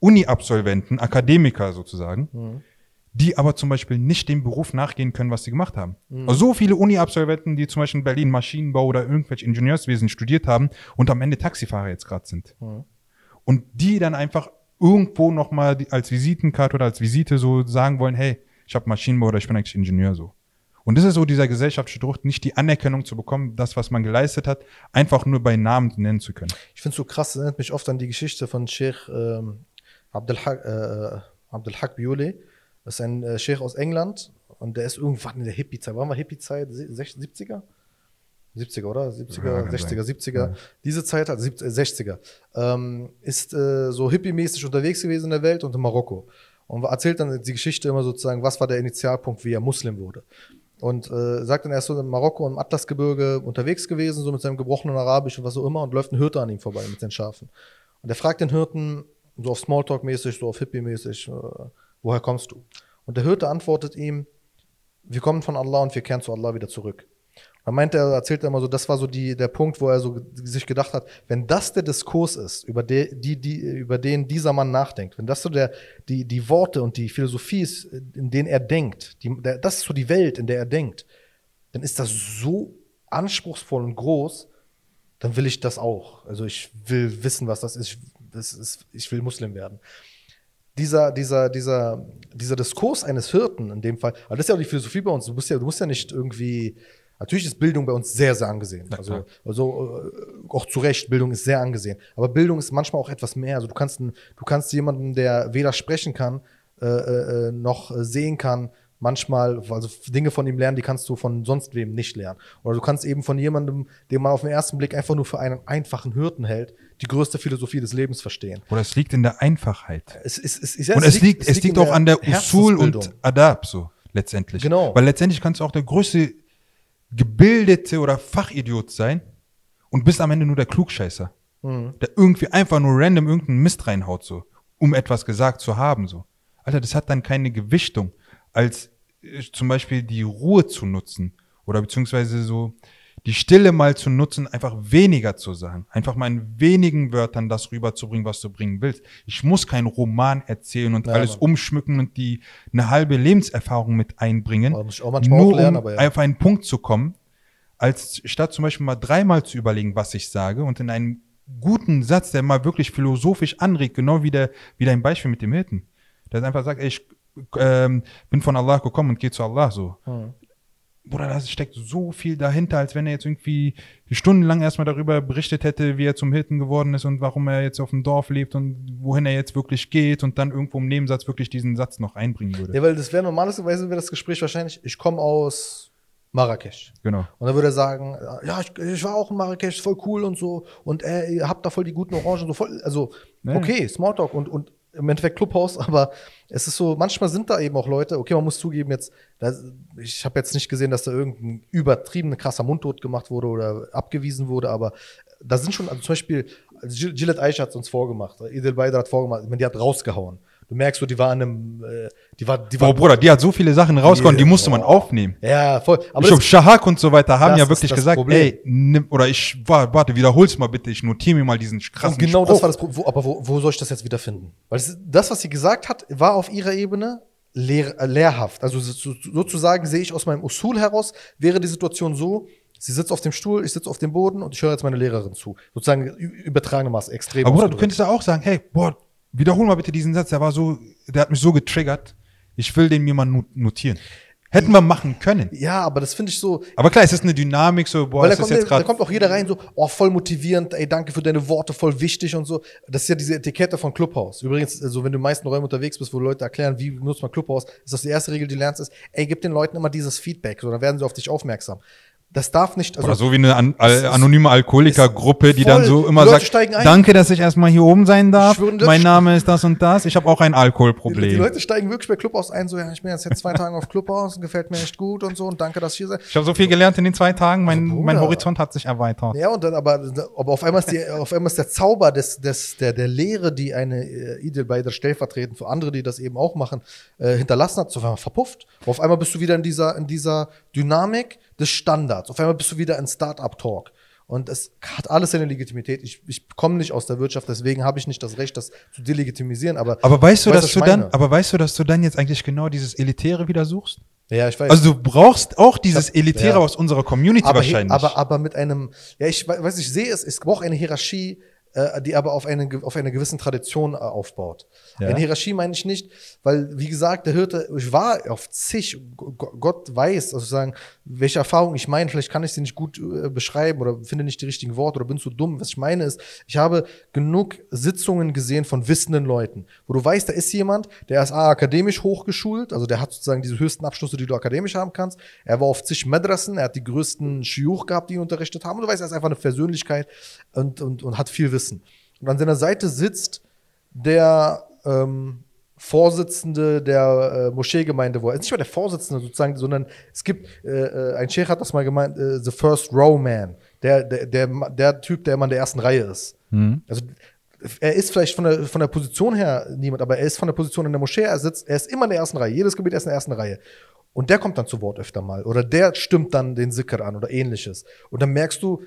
Uni-Absolventen, Akademiker sozusagen, die aber zum Beispiel nicht dem Beruf nachgehen können, was sie gemacht haben. Also so viele Uni-Absolventen, die zum Beispiel in Berlin Maschinenbau oder irgendwelche Ingenieurswesen studiert haben und am Ende Taxifahrer jetzt gerade sind. Und die dann einfach irgendwo nochmal als Visitenkarte oder als Visite so sagen wollen, hey, ich habe Maschinenbau oder ich bin eigentlich Ingenieur so. Und das ist so dieser gesellschaftliche Druck, nicht die Anerkennung zu bekommen, das, was man geleistet hat, einfach nur bei Namen nennen zu können. Ich finde es so krass, das erinnert mich oft an die Geschichte von Sheikh ähm, Abdelhak äh, Abdelhak Biole. Das ist ein äh, Sheikh aus England und der ist irgendwann in der Hippie-Zeit. Wann war Hippie-Zeit? Se- sech- 70er? 70er, oder? 70er, Ja, kann 60er, sein. 70er. Diese Zeit, also 70, äh, 60er. Ähm, ist äh, so hippie-mäßig unterwegs gewesen in der Welt und in Marokko. Und erzählt dann die Geschichte immer sozusagen, was war der Initialpunkt, wie er Muslim wurde. Und äh, sagt dann, er ist so in Marokko im Atlasgebirge unterwegs gewesen, so mit seinem gebrochenen Arabisch und was auch immer, und läuft ein Hirte an ihm vorbei mit den Schafen. Und er fragt den Hirten, so auf Smalltalk-mäßig, so auf Hippie-mäßig, äh, woher kommst du? Und der Hirte antwortet ihm, wir kommen von Allah und wir kehren zu Allah wieder zurück. Dann meint er, erzählt er immer so, das war so die, der Punkt, wo er so sich gedacht hat, wenn das der Diskurs ist, über, de, die, die, über den dieser Mann nachdenkt, wenn das so der, die, die Worte und die Philosophie ist, in denen er denkt, die, der, das ist so die Welt, in der er denkt, dann ist das so anspruchsvoll und groß, dann will ich das auch. Also ich will wissen, was das ist. Das ist ich will Muslim werden dieser, dieser, dieser, dieser Diskurs eines Hirten in dem Fall, aber das ist ja auch die Philosophie bei uns. Du musst ja, du musst ja nicht irgendwie, natürlich ist Bildung bei uns sehr, sehr angesehen. Ja, also, also äh, auch zu Recht, Bildung ist sehr angesehen. Aber Bildung ist manchmal auch etwas mehr. Also du kannst, du kannst jemanden, der weder sprechen kann, äh, äh, äh, noch äh, sehen kann, manchmal, also Dinge von ihm lernen, die kannst du von sonst wem nicht lernen. Oder du kannst eben von jemandem, den man auf den ersten Blick einfach nur für einen einfachen Hirten hält, die größte Philosophie des Lebens verstehen. Oder es liegt in der Einfachheit. Es, es, es, es, und es liegt, es liegt auch an der Usul und Adab so letztendlich. Genau. Weil letztendlich kannst du auch der größte gebildete oder Fachidiot sein und bist am Ende nur der Klugscheißer, Mhm. der irgendwie einfach nur random irgendeinen Mist reinhaut so, um etwas gesagt zu haben so. Alter, das hat dann keine Gewichtung, als zum Beispiel die Ruhe zu nutzen oder beziehungsweise so die Stille mal zu nutzen, einfach weniger zu sagen. Einfach mal in wenigen Wörtern das rüberzubringen, was du bringen willst. Ich muss keinen Roman erzählen und Ja, alles Mann. umschmücken und die eine halbe Lebenserfahrung mit einbringen. Aber muss ich auch nur lernen, um aber ja. auf einen Punkt zu kommen, als statt zum Beispiel mal dreimal zu überlegen, was ich sage und in einem guten Satz, der mal wirklich philosophisch anregt, genau wie, der, wie dein Beispiel mit dem Hirten. Der einfach sagt, ey, ich ähm, bin von Allah gekommen und gehe zu Allah so. Hm. Bruder, da steckt so viel dahinter, als wenn er jetzt irgendwie stundenlang erstmal darüber berichtet hätte, wie er zum Hirten geworden ist und warum er jetzt auf dem Dorf lebt und wohin er jetzt wirklich geht und dann irgendwo im Nebensatz wirklich diesen Satz noch einbringen würde. Ja, weil das wäre normalerweise wäre das Gespräch wahrscheinlich, ich komme aus Marrakesch. Genau. Und dann würde er sagen, ja, ich, ich war auch in Marrakesch, voll cool und so. Und äh, ihr habt da voll die guten Orangen, so voll, also Ja. okay, Smalltalk und, und im Endeffekt Clubhaus, aber es ist so, manchmal sind da eben auch Leute, okay, man muss zugeben, jetzt, da, ich habe jetzt nicht gesehen, dass da irgendein übertrieben krasser Mundtot gemacht wurde oder abgewiesen wurde, aber da sind schon, also zum Beispiel, Gil- Gillette Aisha hat uns vorgemacht, Idil Beider hat vorgemacht, ich meine, die hat rausgehauen. Du merkst so, die war in einem, äh, die war, die war, Boah, Bruder, die hat so viele Sachen rausgehauen, die musste man Boah. aufnehmen. ja, voll. Aber ich glaube, Shahak und so weiter haben ja wirklich gesagt, Problem. ey, nimm, oder ich, wa- warte, wiederhol's mal bitte, ich notiere mir mal diesen krassen Und genau Spruch. das war das Problem. Aber wo, wo soll ich das jetzt wiederfinden? Weil das, das, was sie gesagt hat, war auf ihrer Ebene lehr, äh, lehrhaft. Also so, sozusagen sehe ich aus meinem Usul heraus, wäre die Situation so, sie sitzt auf dem Stuhl, ich sitze auf dem Boden und ich höre jetzt meine Lehrerin zu. Sozusagen ü- übertragenermaßen extrem. Aber Bruder, du könntest ja auch sagen, hey, boah, wiederhol mal bitte diesen Satz, der war so, der hat mich so getriggert, ich will den mir mal not- notieren. Hätten wir machen können. ja, aber das finde ich so, Aber klar, es ist eine Dynamik, so, boah, da ist kommt, jetzt da gerade. kommt auch jeder rein, so, oh, voll motivierend, ey, danke für deine Worte, voll wichtig und so. Das ist ja diese Etikette von Clubhouse. Übrigens, also wenn du in den meisten Räumen unterwegs bist, wo Leute erklären, wie benutzt man Clubhouse, ist das die erste Regel, die du lernst, ist, ey, gib den Leuten immer dieses Feedback, so, dann werden sie auf dich aufmerksam. Das darf nicht, also Oder so wie eine an, al, anonyme Alkoholikergruppe, die dann so immer Die Leute sagt, danke, dass ich erstmal hier oben sein darf. schwöre, die Leute mein Name ist das und das. Ich habe auch ein Die, Alkoholproblem. die Leute steigen wirklich bei Clubhouse ein, so, ja, ich bin jetzt seit zwei Tagen auf Clubhouse, gefällt mir echt gut und so und danke, dass ich hier seid. ich habe so viel gelernt in den zwei Tagen. Mein, Bruder. mein Horizont hat sich erweitert. Ja, und dann aber, aber auf einmal ist, die, auf einmal ist der Zauber des, des, der, der Lehre, die eine äh, Idil Beider stellvertretend für andere, die das eben auch machen, äh, hinterlassen hat, so auf einmal verpufft. Auf einmal bist du wieder in dieser, in dieser Dynamik des Standards. Auf einmal bist du wieder in Start-up-Talk. Und es hat alles seine Legitimität. Ich, ich komme nicht aus der Wirtschaft, deswegen habe ich nicht das Recht, das zu delegitimisieren. Aber, Aber weißt du, Weißt, dass du dann, meine? aber weißt du, dass du dann jetzt eigentlich genau dieses Elitäre wieder suchst? ja, ich weiß. Also du brauchst auch dieses Das- Elitäre ja. aus unserer Community aber, wahrscheinlich. aber, aber mit einem, ja, ich we- weiß, ich sehe es, es braucht eine Hierarchie, die aber auf, eine, auf einer gewissen Tradition äh, aufbaut. Ja. Eine Hierarchie meine ich nicht, weil, wie gesagt, der Hirte, ich war auf zig, Gott weiß, also sagen, welche Erfahrung ich meine, vielleicht kann ich sie nicht gut äh, beschreiben oder finde nicht die richtigen Worte oder bin zu dumm. Was ich meine ist, ich habe genug Sitzungen gesehen von wissenden Leuten, wo du weißt, da ist jemand, der ist A, akademisch hochgeschult, also der hat sozusagen diese höchsten Abschlüsse, die du akademisch haben kannst. Er war auf zig Madrassen, er hat die größten Shiuch gehabt, die ihn unterrichtet haben. Und du weißt, er ist einfach eine Persönlichkeit und, und, und hat viel Wissen. Und an seiner Seite sitzt der ähm, Vorsitzende der äh, Moscheegemeinde, wo er ist nicht mal der Vorsitzende sozusagen, sondern es gibt, äh, äh, ein Sheikh hat das mal gemeint, äh, the first row man, der, der, der, der Typ, der immer in der ersten Reihe ist. Also er ist vielleicht von der, von der Position her niemand, aber er ist von der Position in der Moschee, er sitzt, er ist immer in der ersten Reihe, jedes Gebet ist in der ersten Reihe. Und der kommt dann zu Wort öfter mal. Oder der stimmt dann den Sicker an oder ähnliches. Und dann merkst du,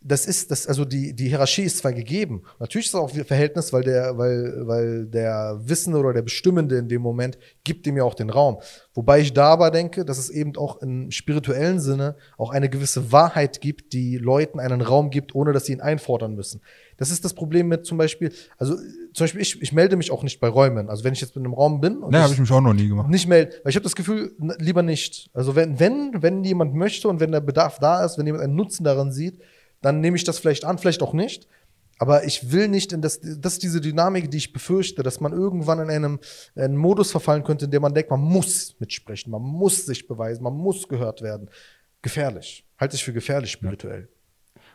das ist, das, also die, die Hierarchie ist zwar gegeben. Natürlich ist es auch ein Verhältnis, weil der, weil, weil der Wissende oder der Bestimmende in dem Moment gibt ihm ja auch den Raum. Wobei ich da aber denke, dass es eben auch im spirituellen Sinne auch eine gewisse Wahrheit gibt, die Leuten einen Raum gibt, ohne dass sie ihn einfordern müssen. Das ist das Problem mit zum Beispiel, also zum Beispiel ich, ich melde mich auch nicht bei Räumen. Also wenn ich jetzt in einem Raum bin und ne, ich, habe ich mich auch noch nie gemacht. nicht melden, weil ich habe das Gefühl, lieber nicht. Also wenn, wenn, wenn jemand möchte und wenn der Bedarf da ist, wenn jemand einen Nutzen daran sieht, dann nehme ich das vielleicht an, vielleicht auch nicht. Aber ich will nicht in das, das ist diese Dynamik, die ich befürchte, dass man irgendwann in einem, einen Modus verfallen könnte, in dem man denkt, man muss mitsprechen, man muss sich beweisen, man muss gehört werden. Gefährlich. Halte ich für gefährlich spirituell.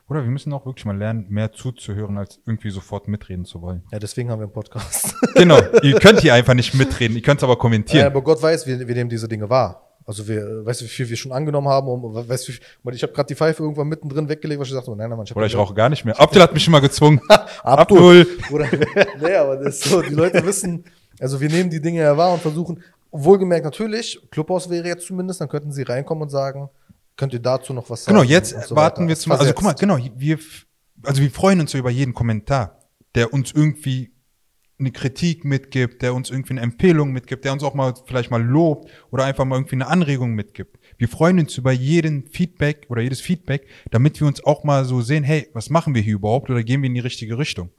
Oder wir müssen auch wirklich mal lernen, mehr zuzuhören, als irgendwie sofort mitreden zu wollen. Ja, deswegen haben wir einen Podcast. Genau, ihr (laughs) könnt hier einfach nicht mitreden, ihr könnt es aber Ja, kommentieren. aber Gott weiß, wir, wir nehmen diese Dinge wahr. Also wir, weißt du, wie viel wir schon angenommen haben, um, weißt du, ich habe gerade die Pfeife irgendwann mittendrin weggelegt, was ich dachte, oh, nein, nein, Mann, ich Oder ich rauche gar nicht mehr. Abdel hat mich immer gezwungen. (laughs) Abdul. Oder, (laughs) nee, aber das ist so, die Leute wissen, also wir nehmen die Dinge ja wahr und versuchen, wohlgemerkt natürlich, Clubhaus wäre jetzt zumindest, dann könnten sie reinkommen und sagen, könnt ihr dazu noch was sagen? Genau, jetzt so warten weiter. wir mal. Also guck mal, genau, wir, also wir freuen uns so über jeden Kommentar, der uns irgendwie eine Kritik mitgibt, der uns irgendwie eine Empfehlung mitgibt, der uns auch mal vielleicht mal lobt oder einfach mal irgendwie eine Anregung mitgibt. Wir freuen uns über jeden Feedback oder jedes Feedback, damit wir uns auch mal so sehen, hey, was machen wir hier überhaupt oder gehen wir in die richtige Richtung?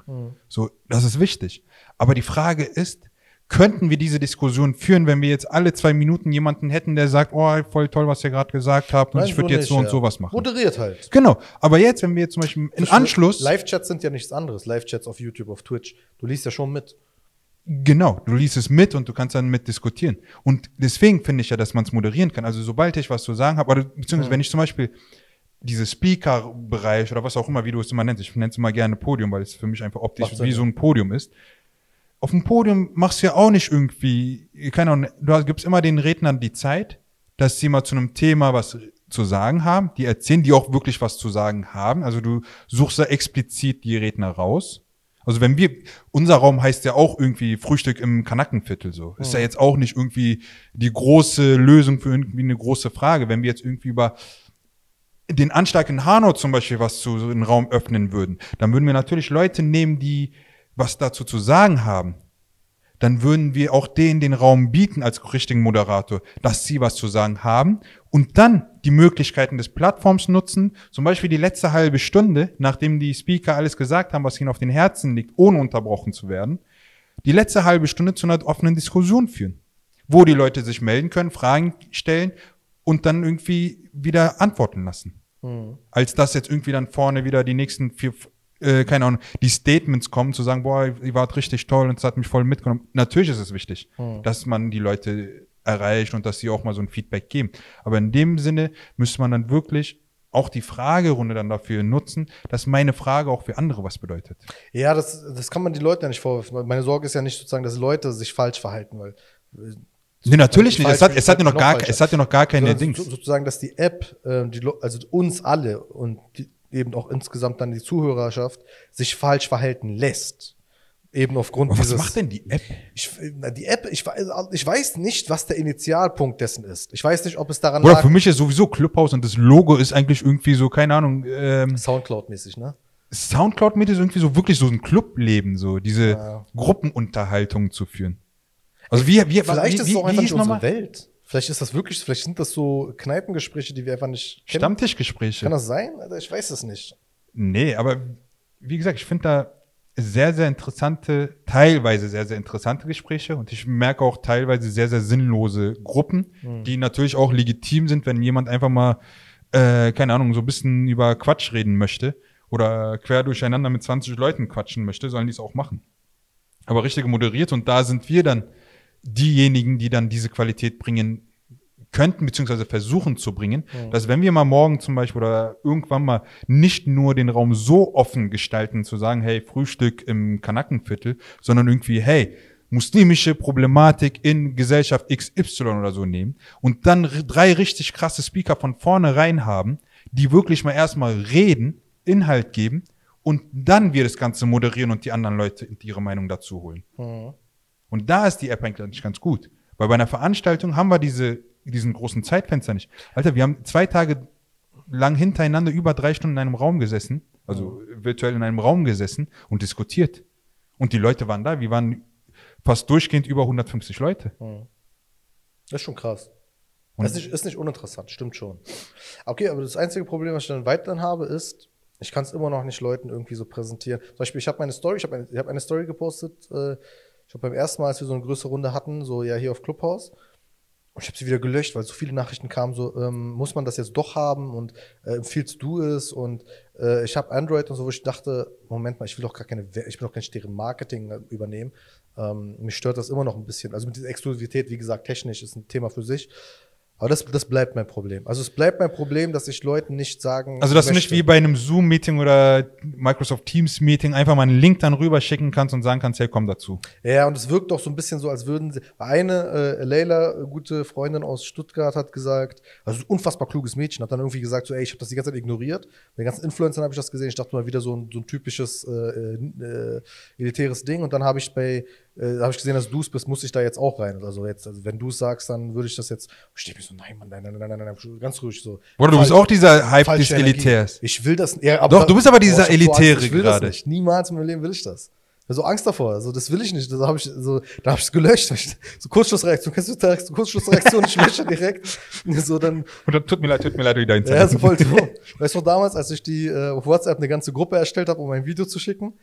So, das ist wichtig. Aber die Frage ist, könnten wir diese Diskussion führen, wenn wir jetzt alle zwei Minuten jemanden hätten, der sagt, oh, voll toll, was ihr gerade gesagt habt und Nein, ich würde so jetzt so und ja. so was machen. Moderiert halt. Genau. Aber jetzt, wenn wir jetzt zum Beispiel im Anschluss, Live-Chats sind ja nichts anderes. Live-Chats auf YouTube, auf Twitch. Du liest ja schon mit. genau, du liest es mit und du kannst dann mit diskutieren. Und deswegen finde ich ja, dass man es moderieren kann. Also sobald ich was zu sagen habe, oder beziehungsweise wenn ich zum Beispiel diese Speaker-Bereich oder was auch immer, wie du es immer nennst, ich nenne es immer gerne Podium, weil es für mich einfach optisch Macht wie so ein Podium ist. Auf dem Podium machst du ja auch nicht irgendwie, keine Ahnung, du gibst immer den Rednern die Zeit, dass sie mal zu einem Thema was zu sagen haben, die erzählen, die auch wirklich was zu sagen haben. Also du suchst da explizit die Redner raus. Also wenn wir, unser Raum heißt ja auch irgendwie Frühstück im Kanackenviertel so. Ist ja jetzt auch nicht irgendwie die große Lösung für irgendwie eine große Frage. Wenn wir jetzt irgendwie über den Anschlag in Hanau zum Beispiel was zu so einen Raum öffnen würden, dann würden wir natürlich Leute nehmen, die was dazu zu sagen haben. Dann würden wir auch denen den Raum bieten als richtigen Moderator, dass sie was zu sagen haben und dann die Möglichkeiten des Plattforms nutzen, zum Beispiel die letzte halbe Stunde, nachdem die Speaker alles gesagt haben, was ihnen auf den Herzen liegt, ohne unterbrochen zu werden, die letzte halbe Stunde zu einer offenen Diskussion führen, wo die Leute sich melden können, Fragen stellen und dann irgendwie wieder antworten lassen als dass jetzt irgendwie dann vorne wieder die nächsten vier, äh, keine Ahnung, die Statements kommen, zu sagen, boah, ihr wart richtig toll und es hat mich voll mitgenommen. Natürlich ist es wichtig, dass man die Leute erreicht und dass sie auch mal so ein Feedback geben. Aber in dem Sinne müsste man dann wirklich auch die Fragerunde dann dafür nutzen, dass meine Frage auch für andere was bedeutet. Ja, das, das kann man die Leute ja nicht vorwerfen. Meine Sorge ist ja nicht sozusagen, dass Leute sich falsch verhalten, weil äh, Nee, natürlich nicht. Es hat, es hat ja noch gar, falscher. es hat ja noch gar keine sondern Dings. so- sozusagen, dass die App, äh, die, also uns alle und die, eben auch insgesamt dann die Zuhörerschaft sich falsch verhalten lässt. Eben aufgrund was dieses. macht denn die App? Ich, na, die App, ich, weiß- ich weiß nicht, was der Initialpunkt dessen ist. Ich weiß nicht, ob es daran Oder lag, für mich ist sowieso Clubhouse und das Logo ist eigentlich irgendwie so, keine Ahnung, ähm, Soundcloud-mäßig, ne? Soundcloud-mäßig irgendwie so wirklich so ein Clubleben, so diese Ja. Gruppenunterhaltung zu führen. Also wie, wie, Vielleicht wie, ist es auch einfach nicht unsere? Welt. Vielleicht ist das wirklich, vielleicht sind das so Kneipengespräche, die wir einfach nicht kennen. Stammtischgespräche. Kann das sein? Alter, ich weiß es nicht. Nee, aber wie gesagt, ich finde da sehr, sehr interessante, teilweise sehr, sehr interessante Gespräche und ich merke auch teilweise sehr, sehr sinnlose Gruppen, die natürlich auch legitim sind, wenn jemand einfach mal, äh, keine Ahnung, so ein bisschen über Quatsch reden möchte oder quer durcheinander mit 20 Leuten quatschen möchte, sollen die es auch machen. Aber richtig moderiert und da sind wir dann diejenigen, die dann diese Qualität bringen könnten, beziehungsweise versuchen zu bringen, dass wenn wir mal morgen zum Beispiel oder irgendwann mal nicht nur den Raum so offen gestalten, zu sagen, hey, Frühstück im Kanakenviertel, sondern irgendwie, hey, muslimische Problematik in Gesellschaft XY oder so nehmen und dann drei richtig krasse Speaker von vornherein haben, die wirklich mal erstmal reden, Inhalt geben und dann wir das Ganze moderieren und die anderen Leute ihre Meinung dazu holen. Und da ist die App eigentlich ganz gut. Weil bei einer Veranstaltung haben wir diese, diesen großen Zeitfenster nicht. Alter, wir haben zwei Tage lang hintereinander über drei Stunden in einem Raum gesessen, also virtuell in einem Raum gesessen und diskutiert. Und die Leute waren da. Wir waren fast durchgehend über 150 Leute. Das ist schon krass. Und- Das ist nicht, ist nicht uninteressant, stimmt schon. Okay, aber das einzige Problem, was ich dann weiterhin habe, ist, ich kann es immer noch nicht Leuten irgendwie so präsentieren. Zum Beispiel, ich habe meine Story, ich habe eine, ich hab eine Story gepostet, äh, ich habe beim ersten Mal, als wir so eine größere Runde hatten, so ja hier auf Clubhouse, ich habe sie wieder gelöscht, weil so viele Nachrichten kamen, so ähm, muss man das jetzt doch haben und äh, empfiehlst du es und äh, ich habe Android und so, wo ich dachte, Moment mal, ich will doch gar keine, ich will doch kein deren Marketing äh, übernehmen. Ähm, mich stört das immer noch ein bisschen. Also mit dieser Exklusivität, wie gesagt, technisch ist ein Thema für sich. Aber das, das bleibt mein Problem. Also es bleibt mein Problem, dass ich Leuten nicht sagen. Also, dass du nicht wie bei einem Zoom-Meeting oder Microsoft Teams-Meeting einfach mal einen Link dann rüber schicken kannst und sagen kannst, hey, komm dazu. Ja, und es wirkt doch so ein bisschen so, als würden sie. Eine, äh, Leila, äh, gute Freundin aus Stuttgart, hat gesagt, also unfassbar kluges Mädchen, hat dann irgendwie gesagt, so, ey, ich habe das die ganze Zeit ignoriert. Bei den ganzen Influencern habe ich das gesehen. Ich dachte mal wieder so ein, so ein typisches äh, äh, elitäres Ding. Und dann habe ich bei, äh, habe ich gesehen, dass du es bist, muss ich da jetzt auch rein. Also jetzt, also wenn du es sagst, dann würde ich das jetzt. Ich stehe mir so, nein, Mann, nein, nein, nein, nein, nein, ganz ruhig so. Oder du bist auch dieser Hype des Energie. Elitärs. Ich will das. Ja, aber Doch, du bist aber dieser ich hab so Elitäre Ich will das gerade. nicht. Niemals in meinem Leben will ich das. Hab so Angst davor. Also das will ich nicht. Das habe ich so, da habe ich es gelöscht. So Kurzschlussreaktion. Kennst du die so Kurzschlussreaktion? Ich lösche direkt. (laughs) So dann. Und dann tut mir leid, tut mir leid, wieder ins Ja, so voll dumm. Weißt du noch damals, als ich die äh, auf WhatsApp eine ganze Gruppe erstellt habe, um ein Video zu schicken?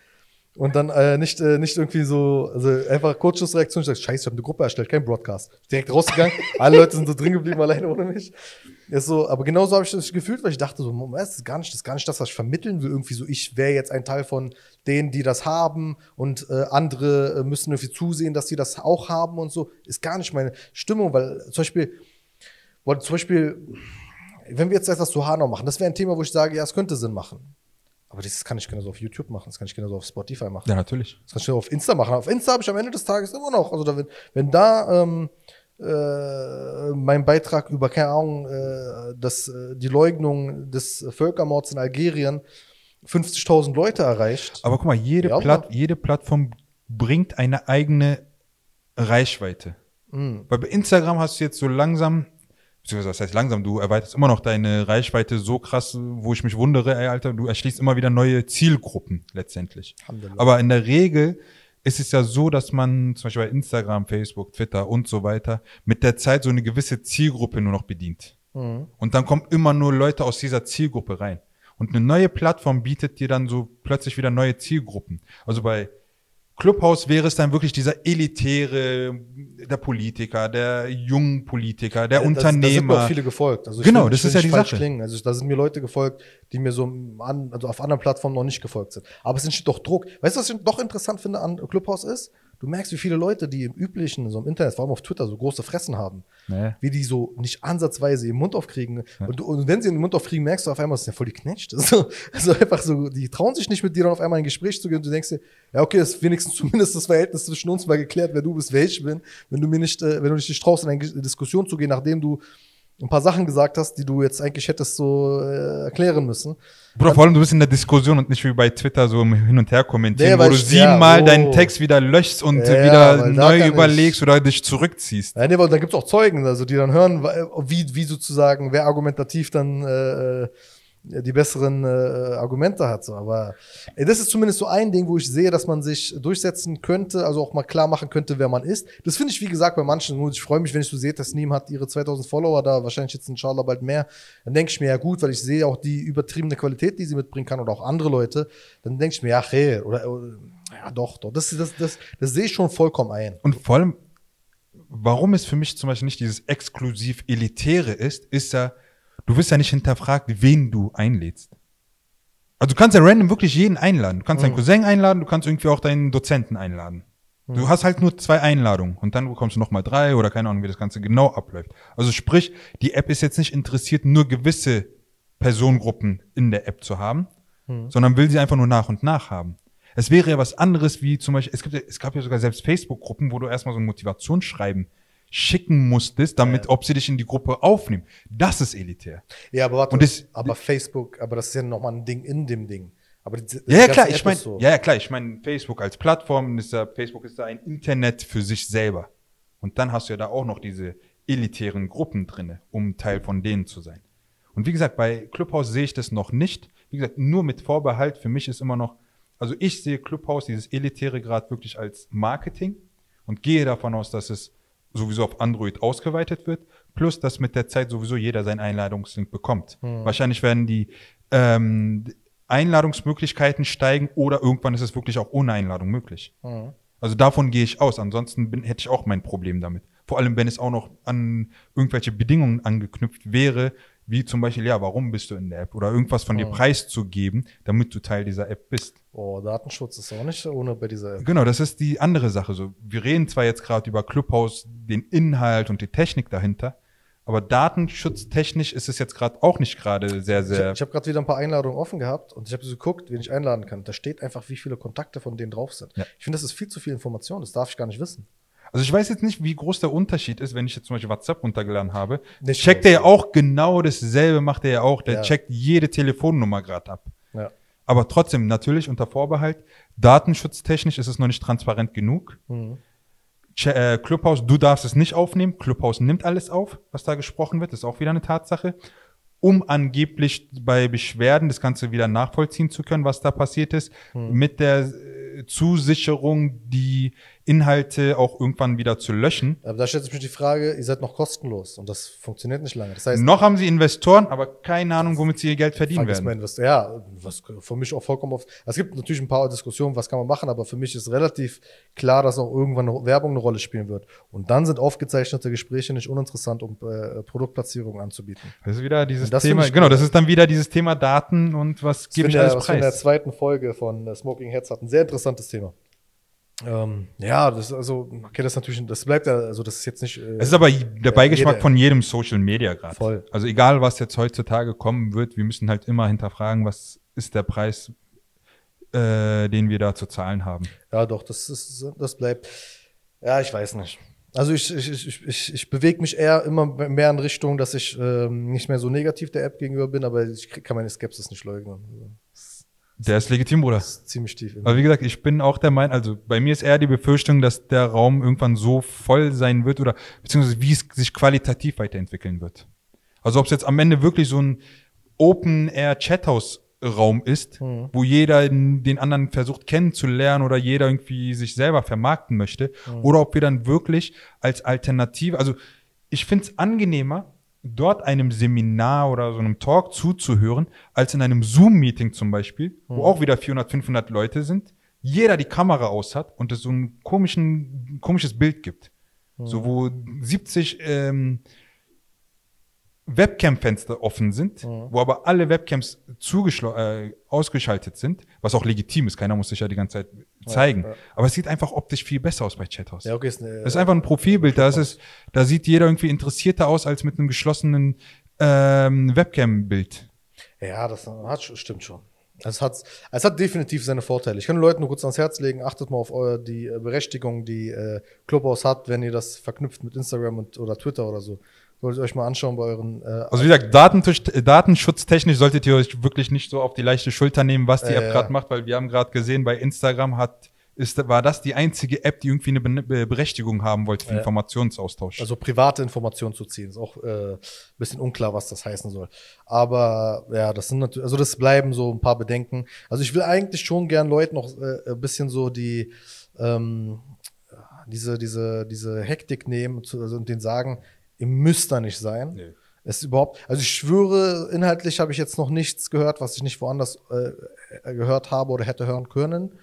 Und dann äh, nicht, äh, nicht irgendwie so, also einfach Kurzschlussreaktion. Ich sag, scheiße, ich habe eine Gruppe erstellt, kein Broadcast. Direkt rausgegangen. (laughs) Alle Leute sind so drin geblieben, alleine ohne mich. Ist so, aber genauso habe ich das gefühlt, weil ich dachte so, das ist gar nicht, das ist gar nicht das, was ich vermitteln will. Irgendwie so, ich wäre jetzt ein Teil von denen, die das haben und äh, andere äh, müssen irgendwie zusehen, dass sie das auch haben und so. Ist gar nicht meine Stimmung, weil zum Beispiel, weil zum Beispiel, wenn wir jetzt etwas zu Hanau machen, das wäre ein Thema, wo ich sage, ja, es könnte Sinn machen. Aber das kann ich genauso auf YouTube machen, das kann ich genauso auf Spotify machen. Ja, natürlich. Das kannst du auf Insta machen. Auf Insta habe ich am Ende des Tages immer noch. Also da, wenn, wenn da ähm, äh, mein Beitrag über, keine Ahnung, äh, das, äh, die Leugnung des Völkermords in Algerien 50.000 Leute erreicht. Aber guck mal, jede, Ja, Platt, jede Plattform bringt eine eigene Reichweite. Mhm. Weil bei Instagram hast du jetzt so langsam, beziehungsweise was heißt langsam, du erweiterst immer noch deine Reichweite so krass, wo ich mich wundere, ey, Alter, du erschließt immer wieder neue Zielgruppen letztendlich. Aber in der Regel ist es ja so, dass man zum Beispiel bei Instagram, Facebook, Twitter und so weiter mit der Zeit so eine gewisse Zielgruppe nur noch bedient. Mhm. Und dann kommen immer nur Leute aus dieser Zielgruppe rein. Und eine neue Plattform bietet dir dann so plötzlich wieder neue Zielgruppen. Also bei Clubhouse wäre es dann wirklich dieser elitäre, der Politiker, der jungen Politiker, der das- Da sind mir Unternehmer. auch viele gefolgt. Also Genau, will, das ist ja die Sache. Klingen. Also da sind mir Leute gefolgt, die mir so an, also auf anderen Plattformen noch nicht gefolgt sind. Aber es entsteht doch Druck. Weißt du, was ich doch interessant finde an Clubhouse ist? Du merkst, wie viele Leute, die im üblichen, so im Internet, vor allem auf Twitter, so große Fressen haben, Nee. wie die so nicht ansatzweise ihren Mund aufkriegen. Und, du, und wenn sie den Mund aufkriegen, merkst du auf einmal, das ist ja voll die Knetscht. So, also einfach so, die trauen sich nicht mit dir dann auf einmal in ein Gespräch zu gehen und du denkst dir, ja, okay, das ist wenigstens (laughs) zumindest das Verhältnis zwischen uns mal geklärt, wer du bist, wer ich bin. Wenn du mir nicht, äh, wenn du dich nicht traust, in eine Diskussion zu gehen, nachdem du ein paar Sachen gesagt hast, die du jetzt eigentlich hättest so äh, erklären müssen. Bruder, vor allem du bist in der Diskussion und nicht wie bei Twitter so im Hin und Her kommentieren, Nee, wo weil du ich- ja, siebenmal oh. deinen Text wieder löschst und Ja, wieder weil da neu kann ich- überlegst oder dich zurückziehst. Ja, nee, aber dann gibt's auch Zeugen, also die dann hören, wie, wie sozusagen, wer argumentativ dann äh, äh, die besseren äh, Argumente hat. So. Aber ey, das ist zumindest so ein Ding, wo ich sehe, dass man sich durchsetzen könnte, also auch mal klar machen könnte, wer man ist. Das finde ich, wie gesagt, bei manchen gut. Ich freue mich, wenn ich so sehe, dass Neem hat ihre 2000 Follower da, wahrscheinlich jetzt inshallah bald mehr. Dann denke ich mir, ja gut, weil ich sehe auch die übertriebene Qualität, die sie mitbringen kann oder auch andere Leute. Dann denke ich mir, ja, hey, oder, oder ja, doch, doch. Das, das, das, das sehe ich schon vollkommen ein. Und vor allem, warum es für mich zum Beispiel nicht dieses exklusiv Elitäre ist, ist ja, du wirst ja nicht hinterfragt, wen du einlädst. Also du kannst ja random wirklich jeden einladen. Du kannst deinen Cousin einladen, du kannst irgendwie auch deinen Dozenten einladen. Du hast halt nur zwei Einladungen und dann bekommst du nochmal drei oder keine Ahnung, wie das Ganze genau abläuft. Also sprich, die App ist jetzt nicht interessiert, nur gewisse Personengruppen in der App zu haben, sondern will sie einfach nur nach und nach haben. Es wäre ja was anderes wie zum Beispiel, es, gibt, es gab ja sogar selbst Facebook-Gruppen, wo du erstmal so ein Motivationsschreiben schicken musstest, damit, ob sie dich in die Gruppe aufnehmen. Das ist elitär. Ja, aber warte, Und das- aber Facebook, aber das ist ja nochmal ein Ding in dem Ding. Aber die, die Ja, ja klar, ich meine, ist so. ja, ja, klar, ich meine, Facebook als Plattform ist ja, Facebook ist da ein Internet für sich selber. Und dann hast du ja da auch noch diese elitären Gruppen drinne, um Teil von denen zu sein. Und wie gesagt, bei Clubhouse sehe ich das noch nicht. Wie gesagt, nur mit Vorbehalt. Für mich ist immer noch, also ich sehe Clubhouse, dieses elitäre Grad wirklich als Marketing und gehe davon aus, dass es sowieso auf Android ausgeweitet wird. Plus, dass mit der Zeit sowieso jeder seinen Einladungslink bekommt. Wahrscheinlich werden die ähm, Einladungsmöglichkeiten steigen oder irgendwann ist es wirklich auch ohne Einladung möglich. Mhm. Also davon gehe ich aus. Ansonsten bin, hätte ich auch mein Problem damit. Vor allem, wenn es auch noch an irgendwelche Bedingungen angeknüpft wäre, wie zum Beispiel, ja, warum bist du in der App? Oder irgendwas von dir Mhm. preiszugeben, damit du Teil dieser App bist. Oh, Datenschutz ist auch nicht ohne bei dieser App. Genau, das ist die andere Sache. So, wir reden zwar jetzt gerade über Clubhouse, den Inhalt und die Technik dahinter, aber datenschutztechnisch ist es jetzt gerade auch nicht gerade sehr, Ich, sehr. ich habe gerade wieder ein paar Einladungen offen gehabt und ich habe so geguckt, wen ich einladen kann. Da steht einfach, wie viele Kontakte von denen drauf sind. Ja. Ich finde, das ist viel zu viel Information. Das darf ich gar nicht wissen. Also ich weiß jetzt nicht, wie groß der Unterschied ist, wenn ich jetzt zum Beispiel WhatsApp runtergeladen habe. Nicht checkt er ja auch genau dasselbe, macht er ja auch. Der Ja. checkt jede Telefonnummer gerade ab. Ja. Aber trotzdem, natürlich unter Vorbehalt, datenschutztechnisch ist es noch nicht transparent genug. Mhm. Äh, Clubhouse, du darfst es nicht aufnehmen. Clubhouse nimmt alles auf, was da gesprochen wird. Das ist auch wieder eine Tatsache. Um angeblich bei Beschwerden das Ganze wieder nachvollziehen zu können, was da passiert ist, mit der äh, Zusicherung, die Inhalte auch irgendwann wieder zu löschen. Aber da stellt sich mir die Frage, ihr seid noch kostenlos und das funktioniert nicht lange. Das heißt, Noch haben sie Investoren, aber keine Ahnung, womit sie ihr Geld verdienen werden. Investor. Ja, was für mich auch vollkommen auf. Es gibt natürlich ein paar Diskussionen, was kann man machen, aber für mich ist relativ klar, dass auch irgendwann eine Werbung eine Rolle spielen wird. Und dann sind aufgezeichnete Gespräche nicht uninteressant, um äh, Produktplatzierungen anzubieten. Das ist wieder dieses Thema, genau, das ist dann wieder dieses Thema Daten und was gebe ich der- alles was wir in der preis. zweiten Folge von äh, Smoking Heads hat ein sehr interessantes Thema. Ähm, ja, das ist also, okay, das ist natürlich, das bleibt ja, also das ist jetzt nicht. Äh, Es ist aber der Beigeschmack jeder- von jedem Social Media gerade. Voll. Also egal, was jetzt heutzutage kommen wird, wir müssen halt immer hinterfragen, was ist der Preis, äh, den wir da zu zahlen haben. Ja, doch, das ist, das bleibt. Ja, ich weiß nicht. Also ich, ich, ich, ich, ich bewege mich eher immer mehr in Richtung, dass ich ähm, nicht mehr so negativ der App gegenüber bin, aber ich kann meine Skepsis nicht leugnen. Der ist legitim, Bruder. das ist ziemlich tief. Aber wie gesagt, ich bin auch der Meinung, also bei mir ist eher die Befürchtung, dass der Raum irgendwann so voll sein wird oder beziehungsweise wie es sich qualitativ weiterentwickeln wird. Also ob es jetzt am Ende wirklich so ein Open-Air-Chathouse-Raum ist, Mhm. wo jeder den anderen versucht kennenzulernen oder jeder irgendwie sich selber vermarkten möchte, Mhm. oder ob wir dann wirklich als Alternative, also ich finde es angenehmer, dort einem Seminar oder so einem Talk zuzuhören, als in einem Zoom-Meeting zum Beispiel, wo auch wieder 400, 500 Leute sind, jeder die Kamera aus hat und es so ein komischen, komisches Bild gibt. So, wo 70 ähm, Webcam-Fenster offen sind, wo aber alle Webcams äh, ausgeschaltet sind, was auch legitim ist, keiner muss sich ja die ganze Zeit zeigen. ja. Aber es sieht einfach optisch viel besser aus bei Chathouse. Ja, okay, ist eine, Das ist einfach ein Profilbild, da, ist es, da sieht jeder irgendwie interessierter aus als mit einem geschlossenen ähm, Webcam-Bild. Ja, das hat, stimmt schon. Es hat, es hat definitiv seine Vorteile. Ich kann den Leuten nur kurz ans Herz legen, achtet mal auf euer, die äh, Berechtigung, die äh, Clubhouse hat, wenn ihr das verknüpft mit Instagram und, oder Twitter oder so. Solltet ihr euch mal anschauen bei euren. Äh, Also wie gesagt, Datentusch, datenschutztechnisch solltet ihr euch wirklich nicht so auf die leichte Schulter nehmen, was die Äh, App gerade macht, weil wir haben gerade gesehen, bei Instagram hat, ist, war das die einzige App, die irgendwie eine Be Be- Berechtigung haben wollte für Ja. Informationsaustausch. also private Informationen zu ziehen. Ist auch äh, bisschen unklar, was das heißen soll. Aber ja, das sind natürlich, also das bleiben so ein paar Bedenken. Also ich will eigentlich schon gern Leuten noch äh, ein bisschen so die ähm, diese, diese, diese Hektik nehmen zu, also, und denen sagen, ihr müsst da nicht sein. Nee. Es ist überhaupt, also ich schwöre, inhaltlich habe ich jetzt noch nichts gehört, was ich nicht woanders äh, gehört habe oder hätte hören können.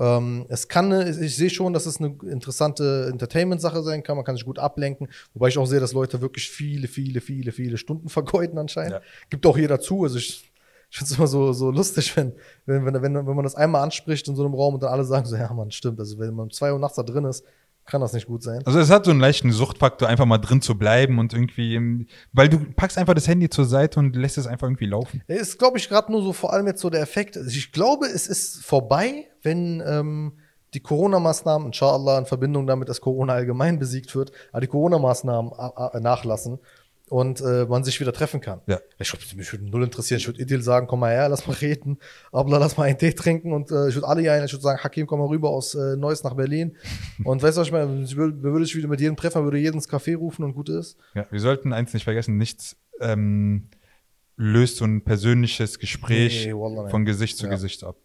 Ähm, es kann, ich sehe schon, dass es eine interessante Entertainment-Sache sein kann. Man kann sich gut ablenken. Wobei ich auch sehe, dass Leute wirklich viele, viele, viele, viele Stunden (laughs) vergeuden anscheinend. Ja. Gibt auch jeder zu. Also ich, ich finde es immer so, so lustig, wenn, wenn, wenn, wenn, wenn man das einmal anspricht in so einem Raum und dann alle sagen so, ja, man, stimmt. Also wenn man um zwei Uhr nachts da drin ist, kann das nicht gut sein. Also es hat so einen leichten Suchtfaktor, einfach mal drin zu bleiben und irgendwie, weil du packst einfach das Handy zur Seite und lässt es einfach irgendwie laufen. Ist, glaube ich, gerade nur so vor allem jetzt so der Effekt. Also ich glaube, es ist vorbei, wenn ähm, die Corona-Maßnahmen, inshallah, in Verbindung damit, dass Corona allgemein besiegt wird, aber die Corona-Maßnahmen a- a- nachlassen und äh, man sich wieder treffen kann. Ja. Ich glaube, mich würde null interessieren. Ich würde Idil sagen, komm mal her, lass mal reden. Abla, lass mal einen Tee trinken und äh, ich würde alle hier ein. Ich würde sagen, Hakim, komm mal rüber aus äh, Neuss nach Berlin. und weißt du, was ich meine? Ich würde, würde ich wieder mit jedem treffen, würde jeden ins Café rufen und gut ist. Ja, wir sollten eins nicht vergessen, nichts ähm, löst so ein persönliches Gespräch Nee, wallah, von Gesicht zu Ja. Gesicht ab.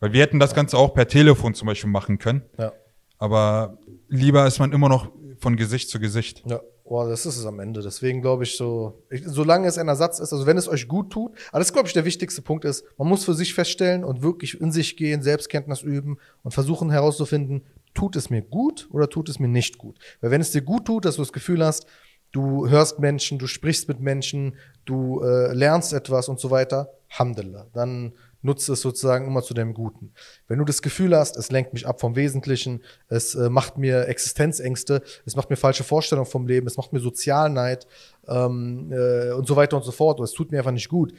Weil wir hätten das Ganze auch per Telefon zum Beispiel machen können, Ja. aber lieber ist man immer noch von Gesicht zu Gesicht. Ja, boah, das ist es am Ende. Deswegen glaube ich so, ich, solange es ein Ersatz ist, also wenn es euch gut tut, aber das glaube ich der wichtigste Punkt ist, man muss für sich feststellen und wirklich in sich gehen, Selbstkenntnis üben und versuchen herauszufinden, tut es mir gut oder tut es mir nicht gut. Weil wenn es dir gut tut, dass du das Gefühl hast, du hörst Menschen, du sprichst mit Menschen, du äh, lernst etwas und so weiter, Alhamdulillah, dann nutze es sozusagen immer zu deinem Guten. Wenn du das Gefühl hast, es lenkt mich ab vom Wesentlichen, es äh, macht mir Existenzängste, es macht mir falsche Vorstellungen vom Leben, es macht mir Sozialneid ähm, äh, und so weiter und so fort, oder es tut mir einfach nicht gut,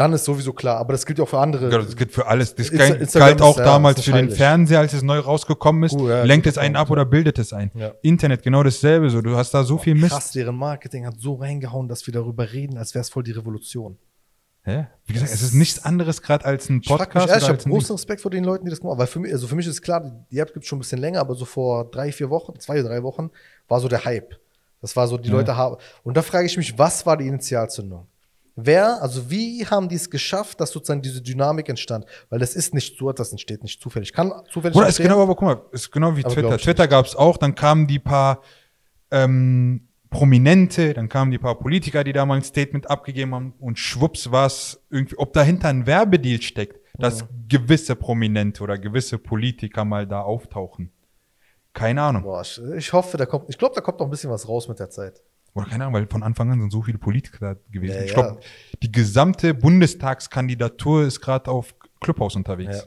dann ist sowieso klar. Aber das gilt ja auch für andere. Ja, das gilt für alles. Das Insta- galt, Instagram auch ist, ja, damals ist für den. Fernseher, als es neu rausgekommen ist. Uh, ja, Lenkt es einen ab oder bildet es ein. Ja. Internet, genau dasselbe. So, du hast da so viel Mist. Krass, deren Marketing hat so reingehauen, dass wir darüber reden, als wäre es voll die Revolution. Hä? Wie gesagt, es ist nichts anderes gerade als ein Ich Podcast. ehrlich, ich habe großen Respekt vor den Leuten, die das gemacht haben. Weil für mich, also für mich ist klar, die App gibt es schon ein bisschen länger, aber so vor drei, vier Wochen, zwei, drei Wochen, war so der Hype. Das war so, die Ja. Leute haben. Und da frage ich mich, was war die Initialzündung? Wer, also wie haben die es geschafft, dass sozusagen diese Dynamik entstand? Weil das ist nicht so, das entsteht nicht zufällig. Kann zufällig Oder ist genau, aber guck mal, ist genau wie Aber Twitter. ich Twitter gab es auch, dann kamen die paar ähm, Prominente, dann kamen die paar Politiker, die da mal ein Statement abgegeben haben und schwupps war es irgendwie, ob dahinter ein Werbedeal steckt, dass gewisse Prominente oder gewisse Politiker mal da auftauchen. Keine Ahnung. Boah, ich, hoffe, da kommt, ich glaube, da kommt noch ein bisschen was raus mit der Zeit. Oder keine Ahnung, weil von Anfang an sind so viele Politiker da gewesen. Ja, ich ja. glaube, die gesamte Bundestagskandidatur ist gerade auf Clubhouse unterwegs. Ja.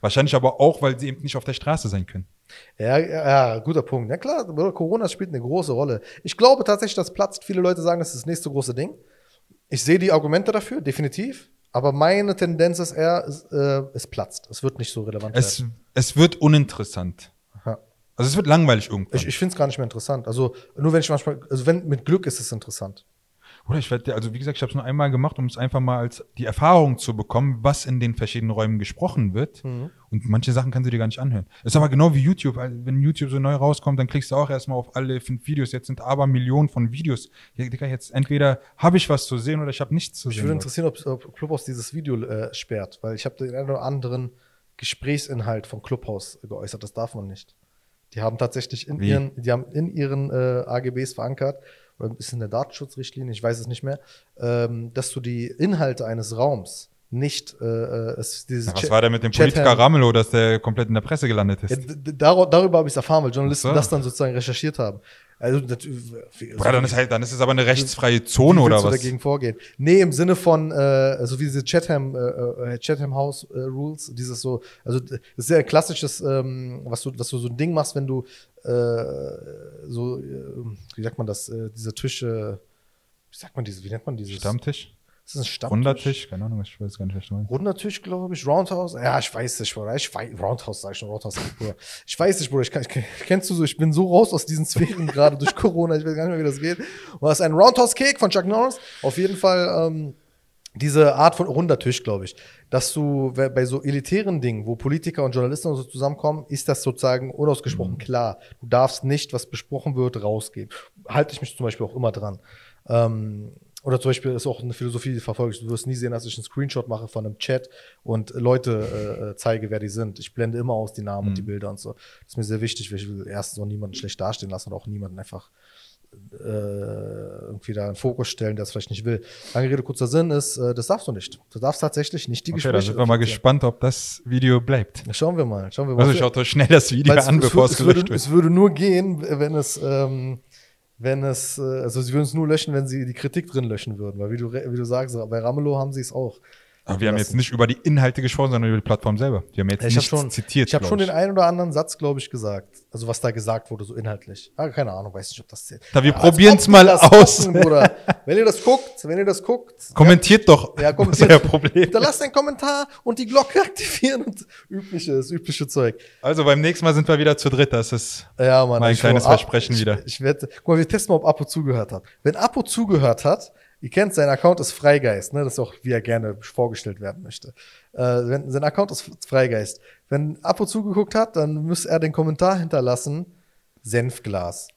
Wahrscheinlich aber auch, weil sie eben nicht auf der Straße sein können. Ja, ja, guter Punkt. Ja klar, Corona spielt eine große Rolle. Ich glaube tatsächlich, das platzt. Viele Leute sagen, das ist das nächste große Ding. Ich sehe die Argumente dafür, definitiv. Aber meine Tendenz ist eher, es, äh, es platzt. Es wird nicht so relevant Es, es wird uninteressant. Ja. Also es wird langweilig irgendwann. Ich, ich finde es gar nicht mehr interessant. Also nur wenn ich manchmal, also wenn mit Glück ist es interessant. Oder ich werde, also wie gesagt, ich habe es nur einmal gemacht, um es einfach mal als die Erfahrung zu bekommen, was in den verschiedenen Räumen gesprochen wird. Mhm. Und manche Sachen kannst du dir gar nicht anhören. Das ist aber genau wie YouTube. Also wenn YouTube so neu rauskommt, dann klickst du auch erstmal auf alle fünf Videos. Jetzt sind aber Millionen von Videos. Jetzt entweder habe ich was zu sehen oder ich habe nichts zu Mich sehen. würde interessieren, ob, ob Clubhouse dieses Video äh, sperrt, weil ich habe den einen oder anderen Gesprächsinhalt von Clubhouse geäußert. Das darf man nicht. Die haben tatsächlich in Wie? ihren, die haben in ihren äh, AGBs verankert, ist in der Datenschutzrichtlinie, ich weiß es nicht mehr, ähm, dass du die Inhalte eines Raums nicht, äh, äh, es, dieses Ja, was war da mit dem Chat- Politiker Ramelow, dass der komplett in der Presse gelandet Ja, ist? d- dar darüber habe ich es erfahren, weil Journalisten so. das dann sozusagen recherchiert haben. Also, das, Oder dann ist halt, dann ist es aber eine rechtsfreie Zone oder was? dagegen vorgehen? Nee, im Sinne von, äh, so wie diese Chatham, äh, äh, Chatham House äh, Rules, dieses so, also das ist ja ein klassisches, ähm, was du, was du so ein Ding machst, wenn du äh, so, äh, wie sagt man das, äh, diese Tische, wie sagt man diese, wie nennt man dieses? Stammtisch? Ist das ein Stammtisch? Runder Tisch? Keine Ahnung, ich weiß gar nicht, was du meinst. Runder Tisch, glaube ich. Roundhouse. Ja, ich weiß nicht, Bruder. Ich weiß, Roundhouse sag ich schon, Roundhouse, (laughs) Bruder. Ich weiß nicht, Bruder. Ich, kann, ich, kennst du so, ich bin so raus aus diesen Sphären gerade durch Corona. Ich weiß gar nicht mehr, wie das geht. Und das ist ein Roundhouse Cake von Chuck Norris. Auf jeden Fall, ähm, diese Art von runder Tisch, glaube ich, dass du bei so elitären Dingen, wo Politiker und Journalisten und so zusammenkommen, ist das sozusagen unausgesprochen klar. Du darfst nicht, was besprochen wird, rausgeben. Halte ich mich zum Beispiel auch immer dran. Ähm, oder zum Beispiel ist auch eine Philosophie, die verfolge ich. Du wirst nie sehen, dass ich einen Screenshot mache von einem Chat und Leute äh, äh, zeige, wer die sind. Ich blende immer aus die Namen und die Bilder und so. Das ist mir sehr wichtig, weil ich will erstens auch niemanden schlecht dastehen lassen und auch niemanden einfach äh, irgendwie da in Fokus stellen, der es vielleicht nicht will. Lange Rede, kurzer Sinn ist, äh, das darfst du nicht. Du darfst tatsächlich nicht die Okay, Gespräche. sind wir mal gespannt, ob das Video bleibt. Schauen wir mal. Schauen wir mal. Also schaut euch schnell das Video an, bevor es es, gelöscht wird. es würde nur gehen, wenn es, ähm, wenn es, äh, also sie würden es nur löschen, wenn sie die Kritik drin löschen würden. Weil wie du, wie du sagst, bei Ramelow haben sie es auch. Aber wir haben jetzt nicht über die Inhalte gesprochen, sondern über die Plattform selber. Die haben jetzt Ich habe nichts schon, zitiert. ich hab glaub schon den einen oder anderen Satz, glaube ich, gesagt. Also was da gesagt wurde, so inhaltlich. Ah, keine Ahnung, weiß nicht, ob das zählt. Da, wir Ja, als probieren's ob mal wir aus. gucken. Wenn ihr das guckt, wenn ihr das guckt, Kommentiert doch. ja, Was kommentiert. euer Problem? Da lasst einen Kommentar und die Glocke (laughs) aktivieren und übliche, das übliche Zeug. Also beim nächsten Mal sind wir wieder zu dritt. Das ist Ja, Mann. Mein ich kleines Versprechen ich, wieder. Ich wette, guck mal, wir testen mal, ob Apo zugehört hat. Wenn Apo zugehört hat, ihr kennt, sein Account ist Freigeist, ne? Das ist auch, wie er gerne vorgestellt werden möchte. Äh, wenn, sein Account ist Freigeist. Wenn Apo zugeguckt hat, dann muss er den Kommentar hinterlassen, Senfglas.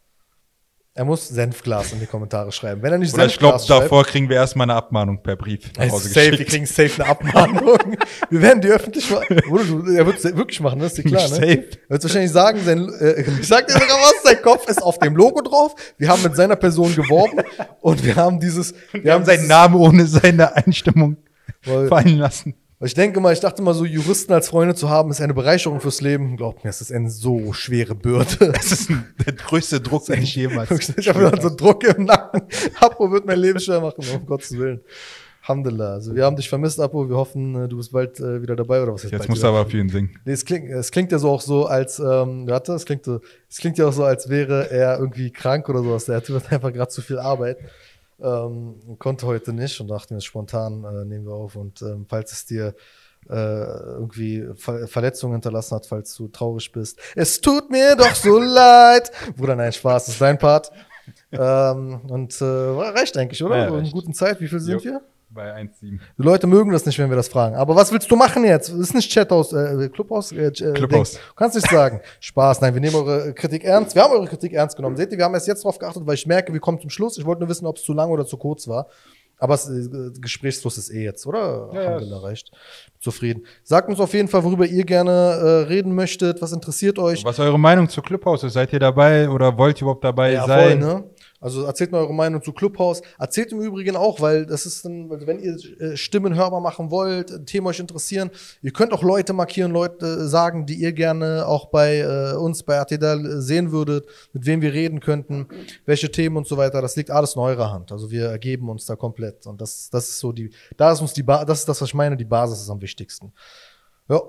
Er muss Senfglas in die Kommentare schreiben. Wenn er nicht Oder ich glaube, Senfglas davor kriegen wir erstmal eine Abmahnung per Brief nach Hause safe, wir geschickt. kriegen safe eine Abmahnung. (laughs) wir werden die öffentlich machen. Er wird es wirklich machen, das ist dir klar, ne? Safe. Er wird wahrscheinlich sagen, sein, äh, (laughs) ich sag dir sogar was, sein Kopf ist auf dem Logo drauf. Wir haben mit seiner Person geworben und wir haben dieses, wir, Wir haben seinen dieses- Namen ohne seine Einstimmung fallen lassen. Ich denke mal, ich dachte mal, so Juristen als Freunde zu haben, ist eine Bereicherung fürs Leben. Glaubt mir, es ist eine so schwere Bürde. (laughs) Das ist ein, der größte Druck, den ich jemals. Ich habe wieder so Druck im Nacken. (laughs) Apo wird mein Leben schwer machen, um Gottes Willen. Alhamdulillah. Also wir haben dich vermisst, Apo. Wir hoffen, äh, du bist bald äh, wieder dabei oder was Jetzt bald musst du aber für ihn singen. Nee, es klingt, es klingt ja so auch so, als, ähm, warte, es klingt, so, es klingt ja auch so, als wäre er irgendwie krank oder sowas. Der Typ hat einfach gerade zu viel Arbeit. Ähm, konnte heute nicht und dachten wir spontan äh, nehmen wir auf. Und ähm, falls es dir äh, irgendwie Ver Verletzungen hinterlassen hat, falls du traurig bist. Es tut mir doch so (laughs) leid. Bruder, nein, Spaß, das ist dein Part. (laughs) ähm, und äh, reicht eigentlich, oder? Ja, so in reicht. guten Zeit. Wie viel sind Jo. wir? Bei 1,7. Die Leute mögen das nicht, wenn wir das fragen. Aber was willst du machen jetzt? Das ist nicht Chathaus, äh, Clubhaus, äh, äh, Clubhaus. Dings. Du kannst nicht sagen. (laughs) Spaß, nein, wir nehmen eure Kritik ernst. Wir haben eure Kritik ernst genommen. Seht ihr, wir haben erst jetzt drauf geachtet, weil ich merke, wir kommen zum Schluss. Ich wollte nur wissen, ob es zu lang oder zu kurz war. Aber das äh, Gesprächsfluss ist eh jetzt, oder? Ja, ja. Alhamdulillah, reicht. Zufrieden. Sagt uns auf jeden Fall, worüber ihr gerne äh, reden möchtet. Was interessiert euch? Was ist eure Meinung zu Clubhouse? Seid ihr dabei oder wollt ihr überhaupt dabei Ja, sein? voll, ne? Also erzählt mal eure Meinung zu Clubhouse. Erzählt im Übrigen auch, weil das ist dann, wenn ihr äh, Stimmen hörbar machen wollt, Themen euch interessieren, ihr könnt auch Leute markieren, Leute sagen, die ihr gerne auch bei äh, uns bei Atedal äh, sehen würdet, mit wem wir reden könnten, welche Themen und so weiter. Das liegt alles in eurer Hand. Also wir ergeben uns da komplett. Und das, das ist so die, da ist uns die ba das ist das, was ich meine, die Basis ist am wichtigsten. Ja,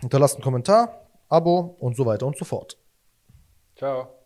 hinterlasst einen Kommentar, Abo und so weiter und so fort. Ciao.